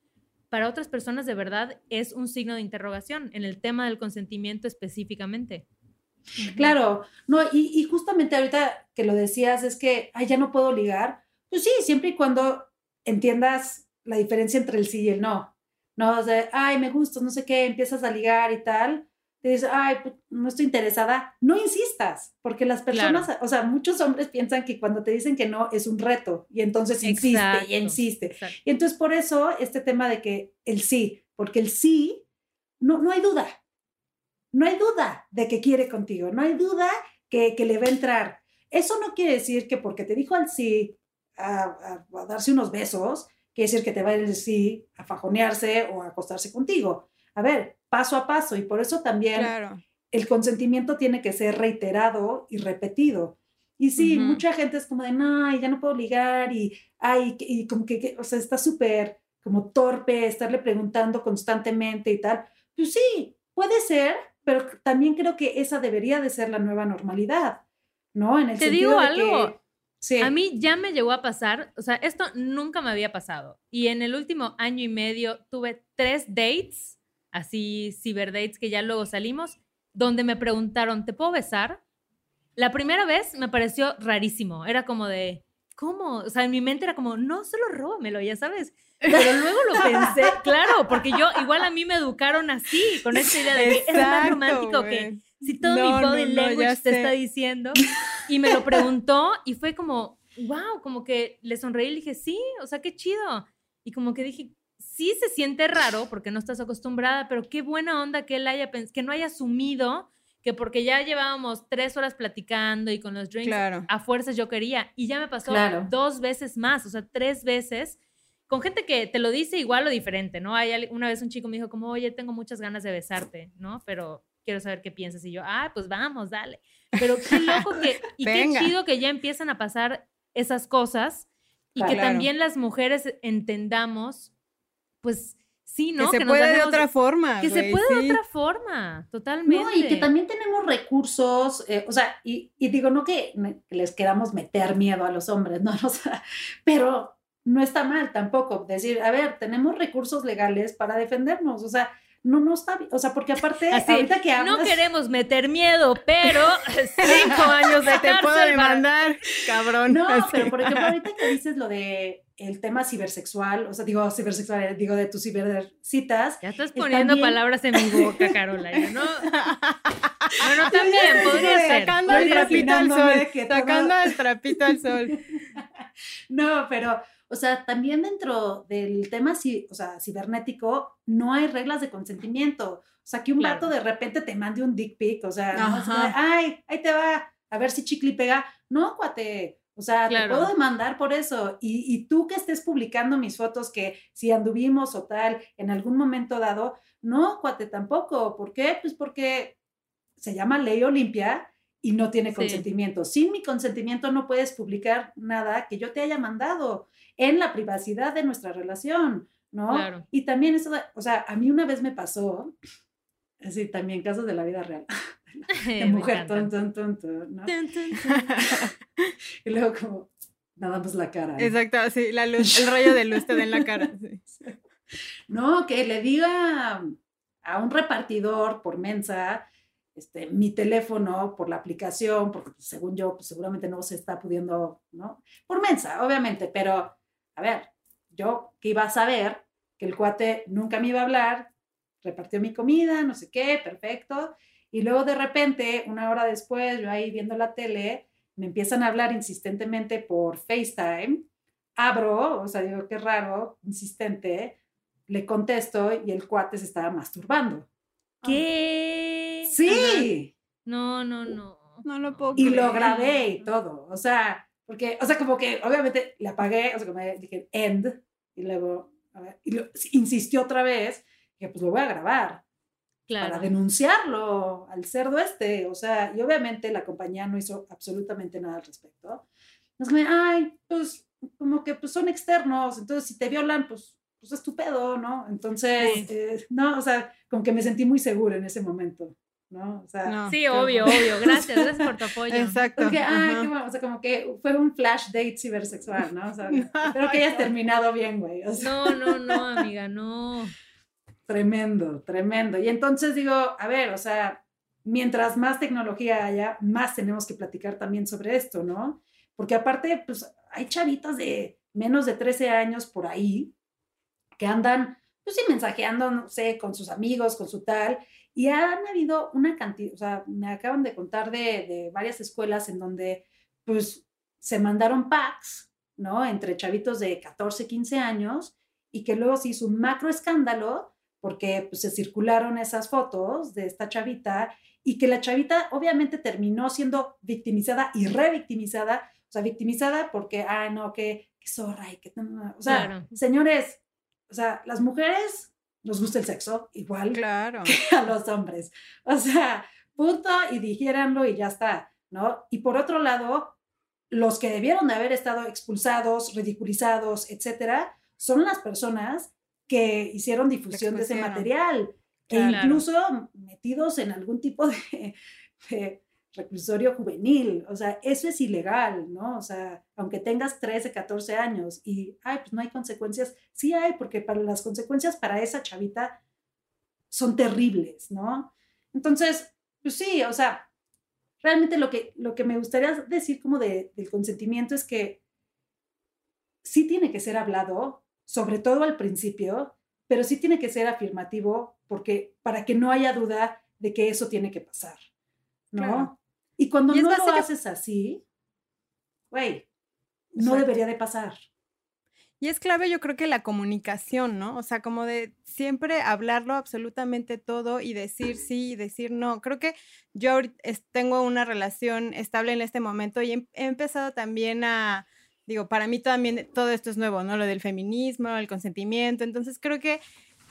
para otras personas de verdad es un signo de interrogación en el tema del consentimiento específicamente. Claro, no, y, y justamente ahorita que lo decías es que, ay, ya no puedo ligar. Pues sí, siempre y cuando entiendas la diferencia entre el sí y el no. No, o sea, ay, me gusta, no sé qué, empiezas a ligar y tal. Te dice, ay, pues, no estoy interesada, no insistas, porque las personas, o sea, muchos hombres piensan que cuando te dicen que no es un reto y entonces insiste y insiste. Y entonces por eso este tema de que el sí, porque el sí, no, no hay duda, no hay duda de que quiere contigo, no hay duda que, que le va a entrar. Eso no quiere decir que porque te dijo al sí a, a, darse unos besos, quiere decir que te va a decir sí a fajonearse o a acostarse contigo. A ver, paso a paso y por eso también el consentimiento tiene que ser reiterado y repetido. Y sí, mucha gente es como de, no, ya no puedo ligar y, ay, y como que, o sea, está súper como torpe estarle preguntando constantemente y tal. Pues sí, puede ser, pero también creo que esa debería de ser la nueva normalidad, ¿no? En el Te digo algo. A mí ya me llegó a pasar, o sea, esto nunca me había pasado. Y en el último año y medio tuve tres dates, así ciberdates que ya luego salimos, donde me preguntaron, ¿te puedo besar? La primera vez me pareció rarísimo. Era como de, ¿cómo? O sea, en mi mente era como, no, solo róbamelo, ya sabes. Pero luego lo pensé, claro, porque yo, igual a mí me educaron así, con esta idea de que es más romántico que si todo mi body language te está diciendo. Y me lo preguntó y fue como, wow, como que le sonreí y dije, sí, o sea, qué chido. Y como que dije, sí se siente raro porque no estás acostumbrada, pero qué buena onda que él haya que no haya asumido que porque ya llevábamos tres horas platicando y con los drinks, a fuerzas yo quería. Y ya me pasó dos veces más, o sea, tres veces, con gente que te lo dice igual o diferente, ¿no? Hay, una vez un chico me dijo como, oye, tengo muchas ganas de besarte, ¿no? Pero quiero saber qué piensas. Y yo, ah, pues vamos, dale. Pero qué loco que, y qué chido que ya empiezan a pasar esas cosas y que también las mujeres entendamos, pues sí, ¿no? Que se puede de otra forma. Que se puede de otra forma, totalmente. No, y que también tenemos recursos, eh, o sea, y, digo, no que, les queramos meter miedo a los hombres, no, o sea, pero no está mal tampoco decir, a ver, tenemos recursos legales para defendernos, o sea, no, no está bien. O sea, porque aparte, ahorita que hablas... No queremos meter miedo, pero cinco años de Te puedo demandar, cabrón. No, pero por ejemplo, ahorita que dices lo de el tema cibersexual, o sea, digo cibersexual, digo de tus cibercitas. Ya estás poniendo palabras en mi boca, Carola, ¿no? bueno, también podría ser. Sacando el trapito al sol. Sacando el trapito al sol. no, pero o sea, también dentro del tema o sea, cibernético no hay reglas de consentimiento. O sea, que un vato de repente te mande un dick pic, o sea, no ay, ahí te va, a ver si chicle pega. No, cuate. O sea, te puedo demandar por eso. Y, y, tú que estés publicando mis fotos, que si anduvimos o tal, en algún momento dado, no, cuate, tampoco. ¿Por qué? Pues porque se llama ley Olimpia y no tiene consentimiento. Sin mi consentimiento no puedes publicar nada que yo te haya mandado en la privacidad de nuestra relación, ¿no? Y también eso, o sea, a mí una vez me pasó, así también casos de la vida real, de mujer, ton, ton, ton, ¿no? y luego como, nada más la cara. Exacto, sí, la luz, el rayo de luz te da en la cara. No, que le diga a un repartidor por mensa, este, mi teléfono por la aplicación, porque pues, según yo, pues, seguramente no se está pudiendo, ¿no? Por mensa, obviamente, pero a ver, yo que iba a saber que el cuate nunca me iba a hablar, repartió mi comida, no sé qué, perfecto. Y luego de repente, una hora después, yo ahí viendo la tele, me empiezan a hablar insistentemente por FaceTime. Abro, o sea, digo, qué raro, insistente, le contesto y el cuate se estaba masturbando. ¿Qué? Sí. No, no, no. No lo puedo Y lo grabé y todo. O sea, porque, o sea, como que obviamente le apagué, o sea, como dije end, y luego, a ver, y insistió otra vez, que pues lo voy a grabar. Para denunciarlo al cerdo este. O sea, y obviamente la compañía no hizo absolutamente nada al respecto. Es como, ay, pues como que pues son externos, entonces si te violan, pues, pues es tu pedo, ¿no? Entonces, eh, no, o sea, como que me sentí muy segura en ese momento. ¿no? O sea, sí, obvio, obvio. Gracias, gracias por tu apoyo. Exacto. Porque, ay, qué bueno. O sea, como que fue un flash date cibersexual, ¿no? O sea, espero que hayas terminado bien, güey. no, no, no, amiga, no. Tremendo, tremendo. Y entonces digo, a ver, o sea, mientras más tecnología haya, más tenemos que platicar también sobre esto, ¿no? Porque aparte, pues hay chavitas de menos de 13 años por ahí que andan, pues sí, mensajeando, con sus amigos, con su tal, Y han habido una cantidad, o sea, me acaban de contar de, de varias escuelas en donde, pues, se mandaron packs, ¿no? Entre chavitos de 14, 15 años y que luego se hizo un macro escándalo porque pues, se circularon esas fotos de esta chavita y que la chavita obviamente terminó siendo victimizada y revictimizada, o sea, victimizada porque, ah, no, que, que zorra y que... O sea, señores, o sea, las mujeres nos gusta el sexo igual claro. que a los hombres. O sea, punto y dijéranlo y ya está, ¿no? Y por otro lado, los que debieron de haber estado expulsados, ridiculizados, etcétera, son las personas que hicieron difusión de ese material e incluso metidos en algún tipo de, reclusorio juvenil. O sea, eso es ilegal, ¿no? O sea, aunque tengas 13, 14 años y, ay, pues no hay consecuencias, sí hay, porque para las consecuencias para esa chavita son terribles, ¿no? Entonces, pues sí, o sea, realmente lo que, lo que me gustaría decir como de, del consentimiento es que sí tiene que ser hablado, sobre todo al principio, pero sí tiene que ser afirmativo porque para que no haya duda de que eso tiene que pasar, ¿no? Y cuando no lo haces así, güey, no debería de pasar. Y es clave, yo creo que la comunicación, ¿no? O sea, como de siempre hablarlo absolutamente todo y decir sí y decir no. Creo que yo tengo una relación estable en este momento y he empezado también a, digo, para mí también todo esto es nuevo, ¿no? Lo del feminismo, el consentimiento. Entonces creo que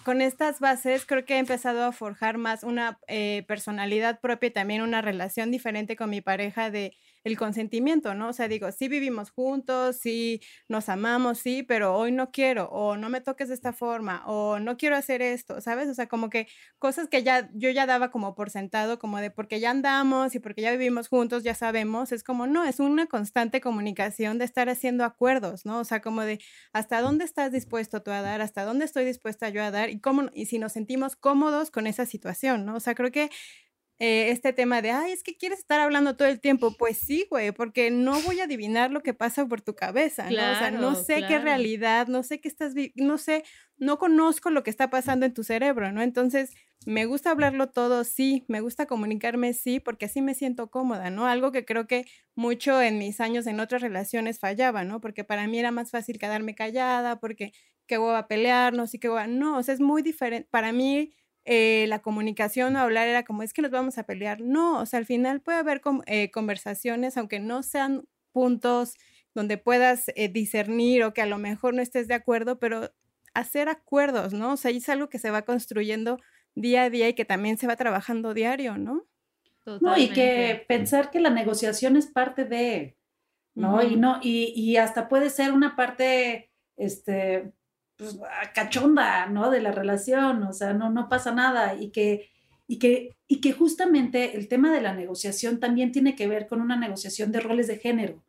con estas bases creo que he empezado a forjar más una eh, personalidad propia y también una relación diferente con mi pareja de el consentimiento, ¿no? O sea, digo, sí vivimos juntos, sí nos amamos, sí, pero hoy no quiero, o no me toques de esta forma, o no quiero hacer esto, ¿sabes? O sea, como que cosas que ya yo ya daba como por sentado, como de porque ya andamos y porque ya vivimos juntos, ya sabemos, es como, no, es una constante comunicación de estar haciendo acuerdos, ¿no? O sea, como de hasta dónde estás dispuesto tú a dar, hasta dónde estoy dispuesta yo a dar y cómo, y si nos sentimos cómodos con esa situación, ¿no? O sea, creo que eh, este tema de, ay, es que quieres estar hablando todo el tiempo. Pues sí, güey, porque no voy a adivinar lo que pasa por tu cabeza, ¿no? O sea, no sé qué realidad, no sé qué estás, no sé, no conozco lo que está pasando en tu cerebro, ¿no? Entonces, me gusta hablarlo todo, sí, me gusta comunicarme, sí, porque así me siento cómoda, ¿no? Algo que creo que mucho en mis años en otras relaciones fallaba, ¿no? Porque para mí era más fácil quedarme callada, porque qué voy a pelearnos y qué voy No, o sea, es muy diferente. Para mí eh, la comunicación o hablar era como, es que nos vamos a pelear. No, o sea, al final puede haber eh, conversaciones, aunque no sean puntos donde puedas eh, discernir o que a lo mejor no estés de acuerdo, pero hacer acuerdos, ¿no? O sea, es algo que se va construyendo día a día y que también se va trabajando diario, ¿no? No, y que pensar que la negociación es parte de, ¿no? Y no, y, y hasta puede ser una parte, este, pues, cachonda, ¿no? De la relación, o sea, no, no pasa nada y que, y, que, y que justamente el tema de la negociación también tiene que ver con una negociación de roles de género,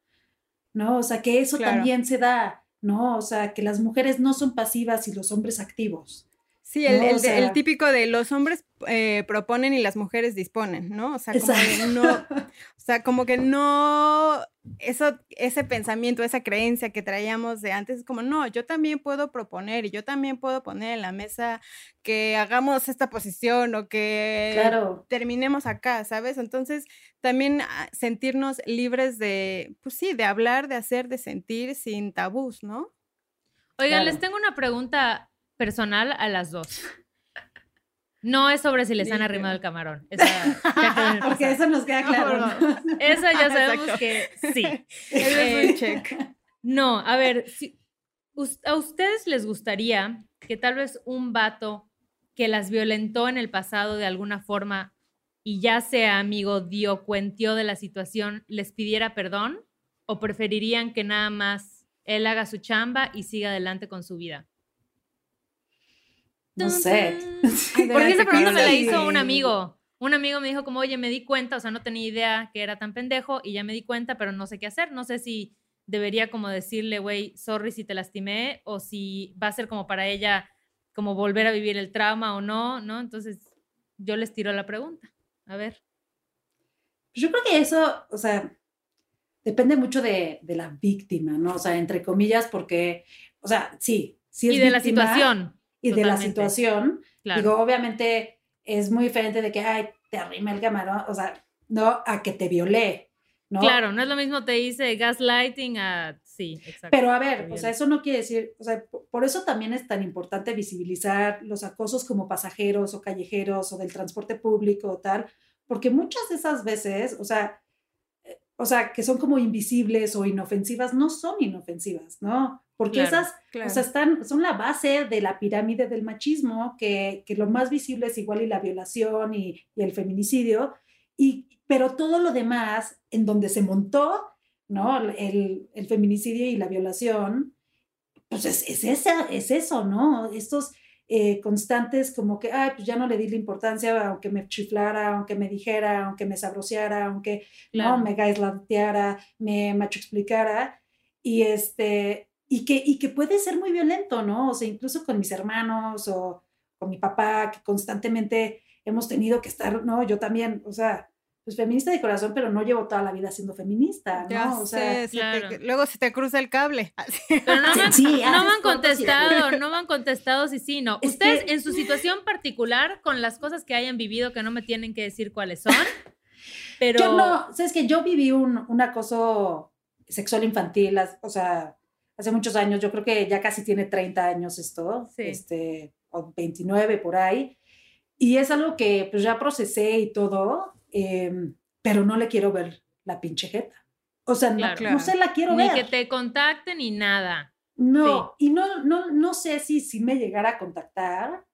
¿no? O sea, que eso también se da, ¿no? O sea, que las mujeres no son pasivas y los hombres activos. Sí, el, el, típico de los hombres eh, proponen y las mujeres disponen, ¿no? O sea, como que no, o sea, como que no, eso, ese pensamiento, esa creencia que traíamos de antes, es como, no, yo también puedo proponer y yo también puedo poner en la mesa que hagamos esta posición o que terminemos acá, ¿sabes? Entonces, también ah, sentirnos libres de, pues sí, de hablar, de hacer, de sentir sin tabús, ¿no? Oigan, les tengo una pregunta personal a las dos. No es sobre si les han arrimado el camarón. Porque eso nos queda claro. Eso ya sabemos que sí. es un check. No, a ver, si, ¿a ustedes les gustaría que tal vez un vato que las violentó en el pasado de alguna forma y ya sea amigo, dio, cuentió de la situación, les pidiera perdón? ¿O preferirían que nada más él haga su chamba y siga adelante con su vida? No sé. Porque esa pregunta me la hizo un amigo. Un amigo me dijo como, oye, me di cuenta, o sea, no tenía idea que era tan pendejo y ya me di cuenta, pero no sé qué hacer. No sé si debería como decirle, güey, sorry si te lastimé o si va a ser como para ella como volver a vivir el trauma o no, ¿no? Entonces yo les tiro la pregunta. A ver. Yo creo que eso, o sea, depende mucho de, la víctima, ¿no? O sea, entre comillas, porque, o sea, sí, sí es Y de la situación y de la situación. Digo, obviamente, es muy diferente de que, ay, te arrima el camarón, o sea, no a que te violé, ¿no? Claro, no es lo mismo te dice gaslighting a, sí, exacto. Pero a ver, o sea, eso no quiere decir, o sea, por eso también es tan importante visibilizar los acosos como pasajeros o callejeros o del transporte público o tal, porque muchas de esas veces, o sea, eh, o sea, que son como invisibles o inofensivas, no son inofensivas, ¿no? Porque esas, o sea, están, son la base de la pirámide del machismo, que, que lo más visible es igual y la violación y, y, el feminicidio, y, pero todo lo demás, en donde se montó, ¿no? El, el feminicidio y la violación, pues es, es, esa, es eso, ¿no? Estos eh, constantes como que, ay, pues ya no le di la importancia, aunque me chiflara, aunque me dijera, aunque me sabroseara, aunque, ¿no? Me gaislateara, me macho explicara, y este, y que, y que puede ser muy violento, ¿no? O sea, incluso con mis hermanos o con mi papá, que constantemente hemos tenido que estar, ¿no? Yo también, o sea, pues feminista de corazón, pero no llevo toda la vida siendo feminista, ¿no? o sea, luego se te cruza el cable. Pero no, me, sí, no me han contestado, no me han contestado si sí, no. Ustedes en su situación particular, con las cosas que hayan vivido, que no me tienen que decir cuáles son, pero... Yo no, sabes que yo viví un, un acoso sexual infantil, o sea, hace muchos años, yo creo que ya casi tiene 30 años esto, este, o 29 por ahí, y es algo que pues ya procesé y todo, em, pero no le quiero ver la pinche jeta. O sea, no, no, se la quiero ver. Ni que te contacten ni nada. No, y no, no, no sé si, si me llegara a contactar,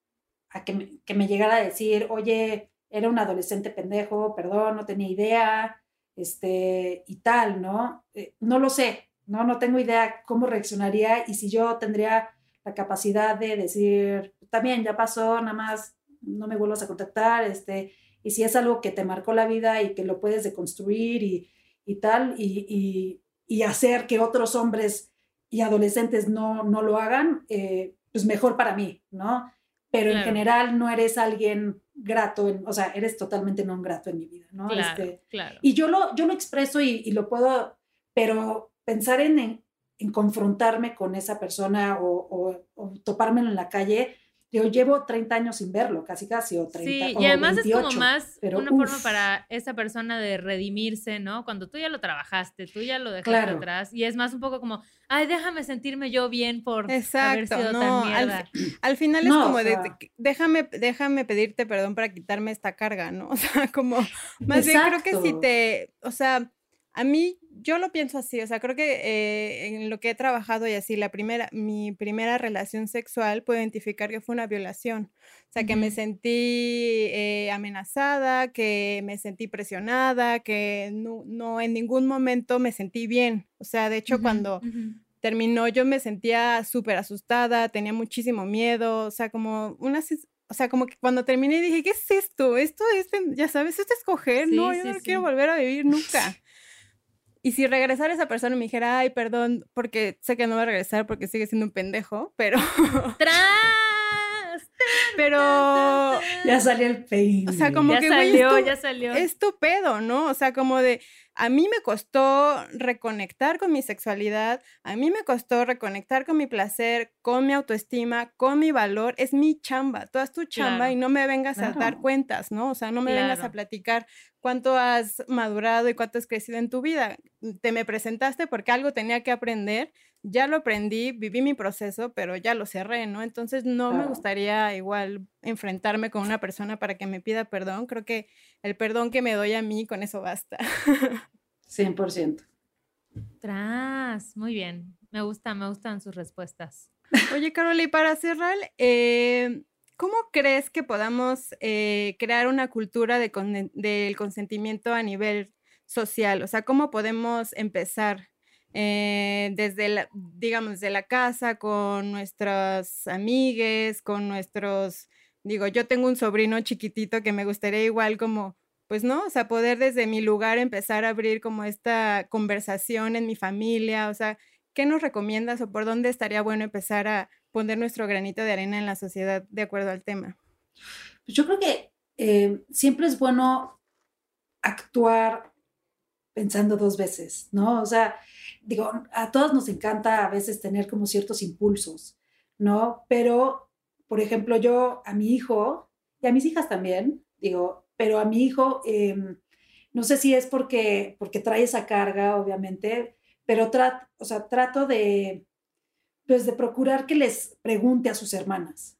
a que me, que me llegara a decir, oye, era un adolescente pendejo, perdón, no tenía idea, este, y tal, ¿no? Eh, no lo sé, ¿no? No tengo idea cómo reaccionaría y si yo tendría la capacidad de decir, también ya pasó, nada más no me vuelvas a contactar, este, y si es algo que te marcó la vida y que lo puedes deconstruir y, y tal, y, y, y, hacer que otros hombres y adolescentes no, no lo hagan, eh, pues mejor para mí, ¿no? Pero en general no eres alguien grato, o sea, eres totalmente no grato en mi vida, ¿no? Claro, este, claro. Y yo lo, yo lo expreso y, y, lo puedo, pero pensar en, en, en, confrontarme con esa persona o, o, o topármelo en la calle, yo llevo 30 años sin verlo, casi casi, o 30 Sí, y además es como más una forma para esa persona de redimirse, ¿no? Cuando tú ya lo trabajaste, tú ya lo dejaste claro. atrás, y es más un poco como, ay, déjame sentirme yo bien por Exacto, haber sido no, tan mierda. Al, al final es no, como o sea, de, déjame, déjame pedirte perdón para quitarme esta carga, ¿no? O sea, como, más Exacto. bien creo que si te, o sea, a mí yo lo pienso así, o sea, creo que eh, en lo que he trabajado y así, la primera, mi primera relación sexual puedo identificar que fue una violación, o sea, uh -huh. que me sentí eh, amenazada, que me sentí presionada, que no, no, en ningún momento me sentí bien, o sea, de hecho uh -huh. cuando uh -huh. terminó yo me sentía súper asustada, tenía muchísimo miedo, o sea, como una, o sea, como que cuando terminé dije, ¿qué es esto? Esto es, ya sabes, esto es coger, sí, no, yo sí, no sí. quiero volver a vivir nunca. Y si regresara esa persona y me dijera, ay, perdón, porque sé que no va a regresar porque sigue siendo un pendejo, pero. ¡Tras! pero. Ya salió el peine. O sea, como ya que, salió, güey, ya salió. Es tu pedo, ¿no? O sea, como de. A mí me costó reconectar con mi sexualidad, a mí me costó reconectar con mi placer, con mi autoestima, con mi valor. Es mi chamba, tú haz tu chamba claro. y no me vengas claro. a dar cuentas, ¿no? O sea, no me claro. vengas a platicar cuánto has madurado y cuánto has crecido en tu vida. Te me presentaste porque algo tenía que aprender, ya lo aprendí, viví mi proceso, pero ya lo cerré, ¿no? Entonces no me gustaría igual enfrentarme con una persona para que me pida perdón. Creo que el perdón que me doy a mí, con eso basta. 100%. Tras, muy bien. Me gusta, me gustan sus respuestas. Oye, Carol, y para cerrar, eh, ¿cómo crees que podamos eh, crear una cultura de con, del consentimiento a nivel social? O sea, ¿cómo podemos empezar eh, desde la, digamos, desde la casa, con nuestras amigues, con nuestros, digo, yo tengo un sobrino chiquitito que me gustaría igual como, pues no, o sea, poder desde mi lugar empezar a abrir como esta conversación en mi familia, o sea, ¿qué nos recomiendas o por dónde estaría bueno empezar a poner nuestro granito de arena en la sociedad de acuerdo al tema? Pues yo creo que eh, siempre es bueno actuar pensando dos veces, ¿no? O sea, digo, a todos nos encanta a veces tener como ciertos impulsos, ¿no? Pero, por ejemplo, yo a mi hijo, y a mis hijas también, digo, pero a mi hijo, em, no sé si es porque, porque trae esa carga, obviamente, pero trato, o sea, trato de, pues, de procurar que les pregunte a sus hermanas,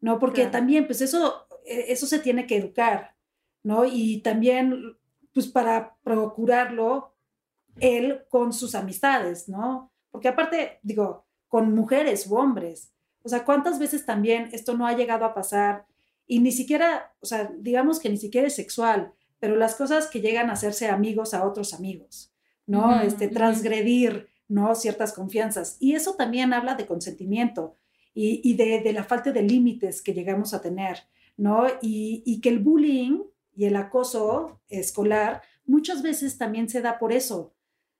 ¿no? Porque también, pues eso, e, eso se tiene que educar, ¿no? Y también, pues para procurarlo, él con sus amistades, ¿no? Porque aparte, digo, con mujeres u hombres, o sea, ¿cuántas veces también esto no ha llegado a pasar? Y ni siquiera, o sea, digamos que ni siquiera es sexual, pero las cosas que llegan a hacerse amigos a otros amigos, ¿no? este, transgredir, ¿no? Ciertas confianzas. Y eso también habla de consentimiento y, de, la falta de límites que llegamos a tener, ¿no? Y, y que el bullying y el acoso escolar muchas veces también se da por eso,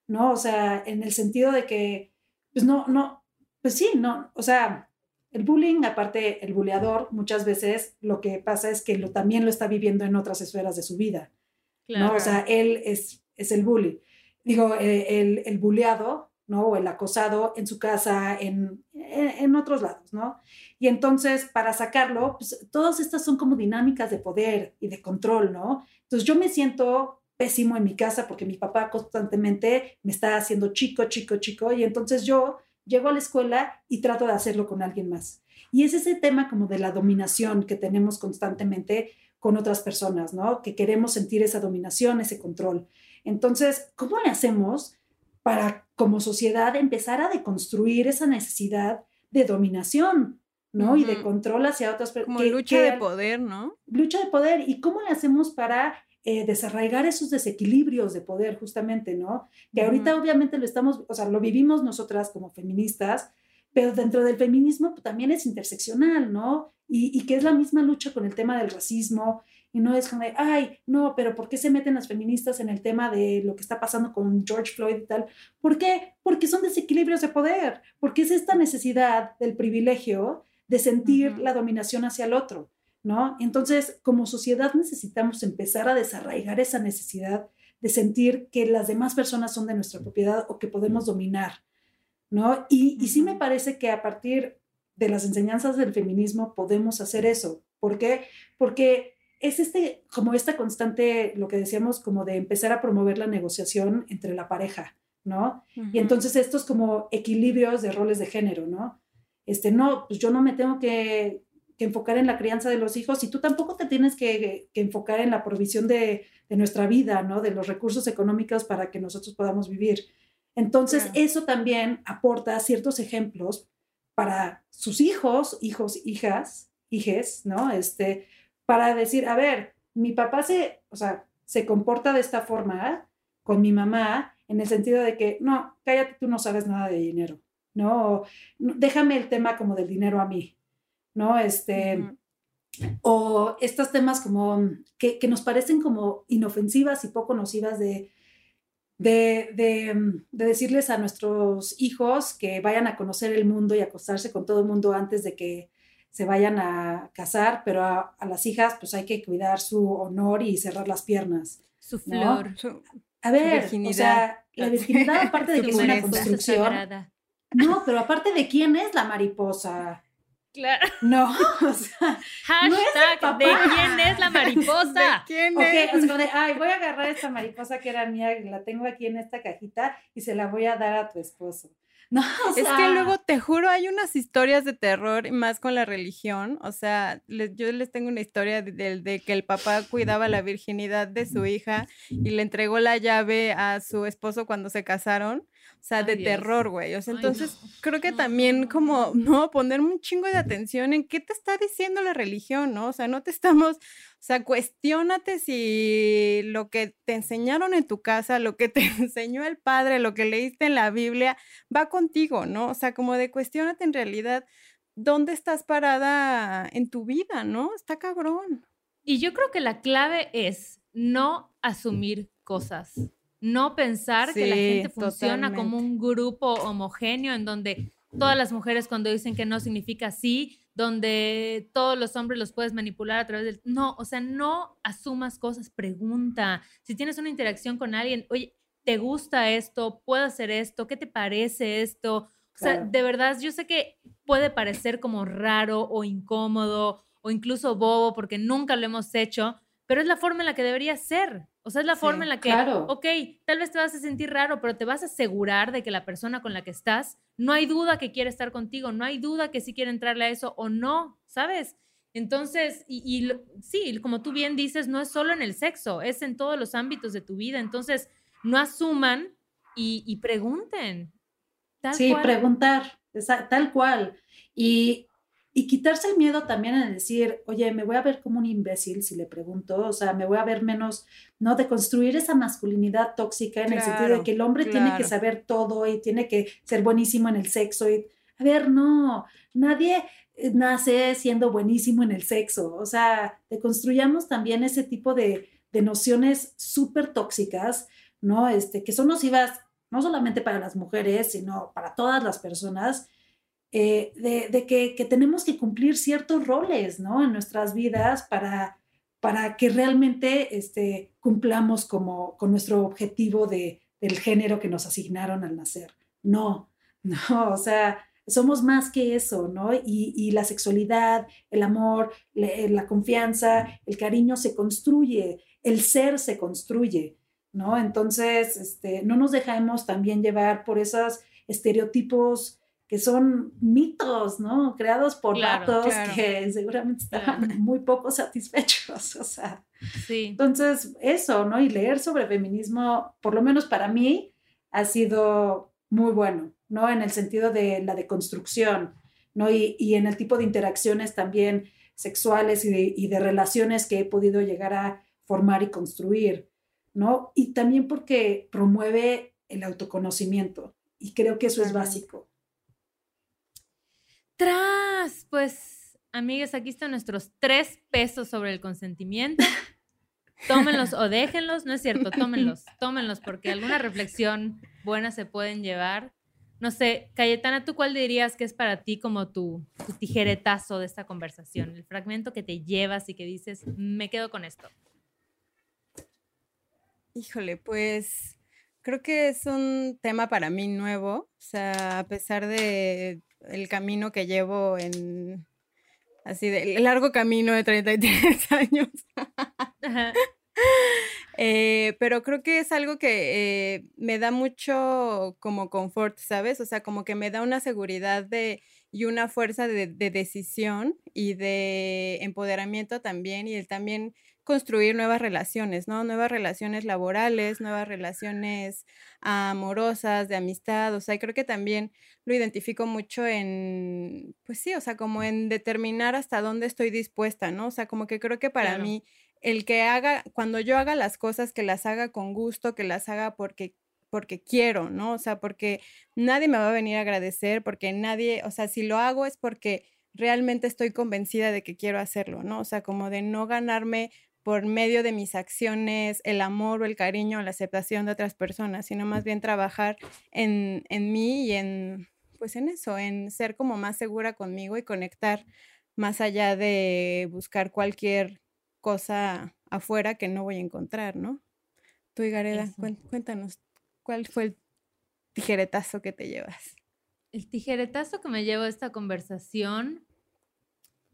¿no? O sea, en el sentido de que, pues no, no, pues sí, no, o sea, el bullying, aparte el buleador, muchas veces lo que pasa es que lo, también lo está viviendo en otras esferas de su vida. ¿no? O sea, él es, es el bully. Digo, eh, el, el buleado, ¿no? O el acosado en su casa, en, en, otros lados, ¿no? Y entonces, para sacarlo, pues todas estas son como dinámicas de poder y de control, ¿no? Entonces, yo me siento pésimo en mi casa porque mi papá constantemente me está haciendo chico, chico, chico, y entonces yo llego a la escuela y trato de hacerlo con alguien más. Y es ese tema como de la dominación que tenemos constantemente con otras personas, ¿no? Que queremos sentir esa dominación, ese control. Entonces, ¿cómo le hacemos para como sociedad empezar a deconstruir esa necesidad de dominación, ¿no? Y de control hacia otras personas. Como lucha de poder, ¿no? Lucha de poder. ¿Y cómo le hacemos para eh, desarraigar esos desequilibrios de poder, justamente, ¿no? Que ahorita obviamente lo estamos, o sea, lo vivimos nosotras como feministas, pero dentro del feminismo pues, también es interseccional, ¿no? Y, y, que es la misma lucha con el tema del racismo, y no es como de, ay, no, pero ¿por qué se meten las feministas en el tema de lo que está pasando con George Floyd y tal? ¿Por qué? Porque son desequilibrios de poder, porque es esta necesidad del privilegio de sentir la dominación hacia el otro. ¿No? Entonces, como sociedad necesitamos empezar a desarraigar esa necesidad de sentir que las demás personas son de nuestra propiedad o que podemos dominar, ¿no? Y, y sí me parece que a partir de las enseñanzas del feminismo podemos hacer eso. ¿Por qué? Porque es este, como esta constante, lo que decíamos, como de empezar a promover la negociación entre la pareja, ¿no? Y entonces estos como equilibrios de roles de género, ¿no? Este, no, pues yo no me tengo que que enfocar en la crianza de los hijos y tú tampoco te tienes que, enfocar en la provisión de, nuestra vida, ¿no? De los recursos económicos para que nosotros podamos vivir. Entonces, eso también aporta ciertos ejemplos para sus hijos, hijos, hijas, hijes, ¿no? Este, para decir, a ver, mi papá se, o sea, se comporta de esta forma con mi mamá en el sentido de que, no, cállate, tú no sabes nada de dinero, ¿no? Déjame el tema como del dinero a mí, ¿no? Este, O estos temas como que, nos parecen como inofensivas y poco nocivas de, de, decirles a nuestros hijos que vayan a conocer el mundo y acostarse con todo el mundo antes de que se vayan a casar, pero a, las hijas pues hay que cuidar su honor y cerrar las piernas. Su flor. a ver, o sea, la virginidad aparte de que es una construcción. No, pero aparte de quién es la mariposa. Claro. No, o sea, Hashtag, ¿de quién es la mariposa? ¿De quién es? de, ay, voy a agarrar esta mariposa que era mía, la tengo aquí en esta cajita y se la voy a dar a tu esposo. No, o sea, es que luego te juro, hay unas historias de terror, más con la religión. O sea, yo les tengo una historia de, de, que el papá cuidaba la virginidad de su hija y le entregó la llave a su esposo cuando se casaron. O sea, de terror, güey. O sea, entonces creo que también como, ¿no? Poner un chingo de atención en qué te está diciendo la religión, ¿no? O sea, no te estamos, o sea, cuestiónate si lo que te enseñaron en tu casa, lo que te enseñó el padre, lo que leíste en la Biblia, va contigo, ¿no? O sea, como de cuestiónate en realidad dónde estás parada en tu vida, ¿no? Está cabrón. Y yo creo que la clave es no asumir cosas no pensar que la gente funciona como un grupo homogéneo en donde todas las mujeres cuando dicen que no significa sí, donde todos los hombres los puedes manipular a través del... No, o sea, no asumas cosas, pregunta. Si tienes una interacción con alguien, oye, ¿te gusta esto? ¿Puedo hacer esto? ¿Qué te parece esto? O sea, de verdad, yo sé que puede parecer como raro o incómodo o incluso bobo porque nunca lo hemos hecho, pero es la forma en la que debería ser. O sea, es la forma en la que, ok, tal vez te vas a sentir raro, pero te vas a asegurar de que la persona con la que estás, no hay duda que quiere estar contigo, no hay duda que sí quiere entrarle a eso o no, ¿sabes? Entonces, y, sí, como tú bien dices, no es solo en el sexo, es en todos los ámbitos de tu vida. Entonces, no asuman y, pregunten. sí, preguntar, tal cual. Y, y quitarse el miedo también en decir, oye, me voy a ver como un imbécil si le pregunto, o sea, me voy a ver menos, ¿no? De construir esa masculinidad tóxica en el sentido de que el hombre tiene que saber todo y tiene que ser buenísimo en el sexo. Y, a ver, no, nadie eh, nace siendo buenísimo en el sexo, o sea, deconstruyamos también ese tipo de, de nociones súper tóxicas, ¿no? Este, que son nocivas no solamente para las mujeres, sino para todas las personas eh, de, que, tenemos que cumplir ciertos roles, ¿no? En nuestras vidas para, para que realmente este, cumplamos como, con nuestro objetivo de, del género que nos asignaron al nacer. No, no, o sea, somos más que eso, ¿no? Y, la sexualidad, el amor, la confianza, el cariño se construye, el ser se construye, ¿no? Entonces, este, no nos dejemos también llevar por esos estereotipos que son mitos, ¿no? Creados por datos que seguramente estaban muy poco satisfechos, o sea. Sí. Entonces, eso, ¿no? Y leer sobre feminismo, por lo menos para mí, ha sido muy bueno, ¿no? En el sentido de la deconstrucción, ¿no? Y, y en el tipo de interacciones también sexuales y de, y de relaciones que he podido llegar a formar y construir, ¿no? Y también porque promueve el autoconocimiento, y creo que eso es básico. ¡Tras! Pues, amigas, aquí están nuestros tres pesos sobre el consentimiento. Tómenlos o déjenlos, no es cierto, tómenlos, tómenlos, porque alguna reflexión buena se pueden llevar. No sé, Cayetana, ¿tú cuál dirías que es para ti como tu, tu tijeretazo de esta conversación? El fragmento que te llevas y que dices, me quedo con esto. Híjole, pues creo que es un tema para mí nuevo. O sea, a pesar de el camino que llevo en, así de largo camino de 33 años. Eh, pero creo que es algo que eh, me da mucho como confort, ¿sabes? O sea, como que me da una seguridad de, y una fuerza de, de decisión y de empoderamiento también y el también construir nuevas relaciones, ¿no? Nuevas relaciones laborales, nuevas relaciones amorosas, de amistad, o sea, creo que también lo identifico mucho en, pues sí, o sea, como en determinar hasta dónde estoy dispuesta, ¿no? O sea, como que creo que para mí el que haga, cuando yo haga las cosas, que las haga con gusto, que las haga porque porque quiero, ¿no? O sea, porque nadie me va a venir a agradecer, porque nadie, o sea, si lo hago es porque realmente estoy convencida de que quiero hacerlo, ¿no? O sea, como de no ganarme por medio de mis acciones el amor o el cariño o la aceptación de otras personas, sino más bien trabajar en, en mí y en, pues en eso, en ser como más segura conmigo y conectar más allá de buscar cualquier cosa afuera que no voy a encontrar, ¿no? Tú, Gareda, cuéntanos, ¿cuál fue el tijeretazo que te llevas? El tijeretazo que me llevo a esta conversación,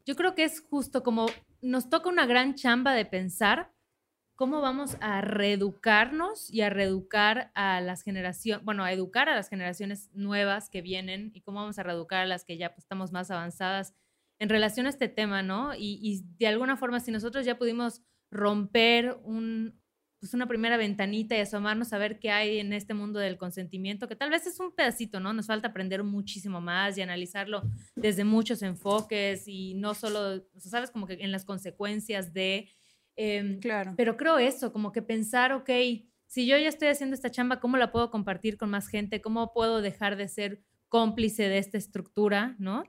yo creo que es justo como nos toca una gran chamba de pensar cómo vamos a reeducarnos y a reeducar a las generaciones, bueno, a educar a las generaciones nuevas que vienen y cómo vamos a reeducar a las que ya pues, estamos más avanzadas en relación a este tema, ¿no? Y, y, de alguna forma, si nosotros ya pudimos romper un, pues una primera ventanita y asomarnos a ver qué hay en este mundo del consentimiento, que tal vez es un pedacito, ¿no? Nos falta aprender muchísimo más y analizarlo desde muchos enfoques y no solo, o sea, sabes, como que en las consecuencias de... Em, claro. Pero creo eso, como que pensar, ok, si yo ya estoy haciendo esta chamba, ¿cómo la puedo compartir con más gente? ¿Cómo puedo dejar de ser cómplice de esta estructura, ¿no?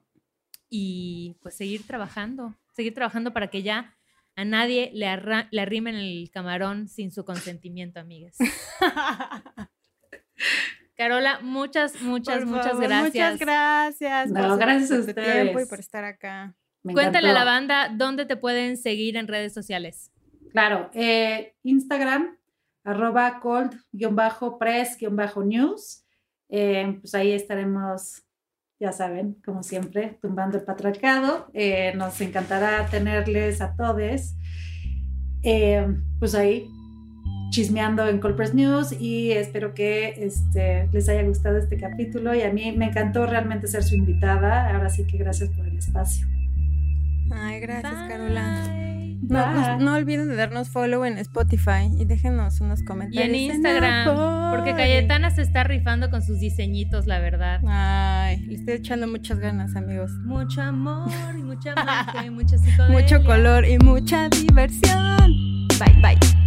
Y pues seguir trabajando, seguir trabajando para que ya a nadie le, le arrimen el camarón sin su consentimiento, amigas. Carola, muchas, muchas, muchas gracias. Muchas gracias. No, gracias a ustedes. tiempo y por estar acá. Cuéntale a la banda dónde te pueden seguir en redes sociales. Claro, eh, Instagram, arroba cold-press-news. Eh, pues ahí estaremos ya saben, como siempre, tumbando el patriarcado. Eh, nos encantará tenerles a todos, eh, pues ahí, chismeando en Colpress News y espero que este, les haya gustado este capítulo y a mí me encantó realmente ser su invitada. Ahora sí que gracias por el espacio. Ay, gracias, Carola. No, no, olviden de darnos follow en Spotify y déjenos unos comentarios. Y en Instagram, porque Cayetana se está rifando con sus diseñitos, la verdad. Ay, le estoy echando muchas ganas, amigos. Mucho amor y mucha magia y mucha. Mucho color y mucha diversión. Bye, bye.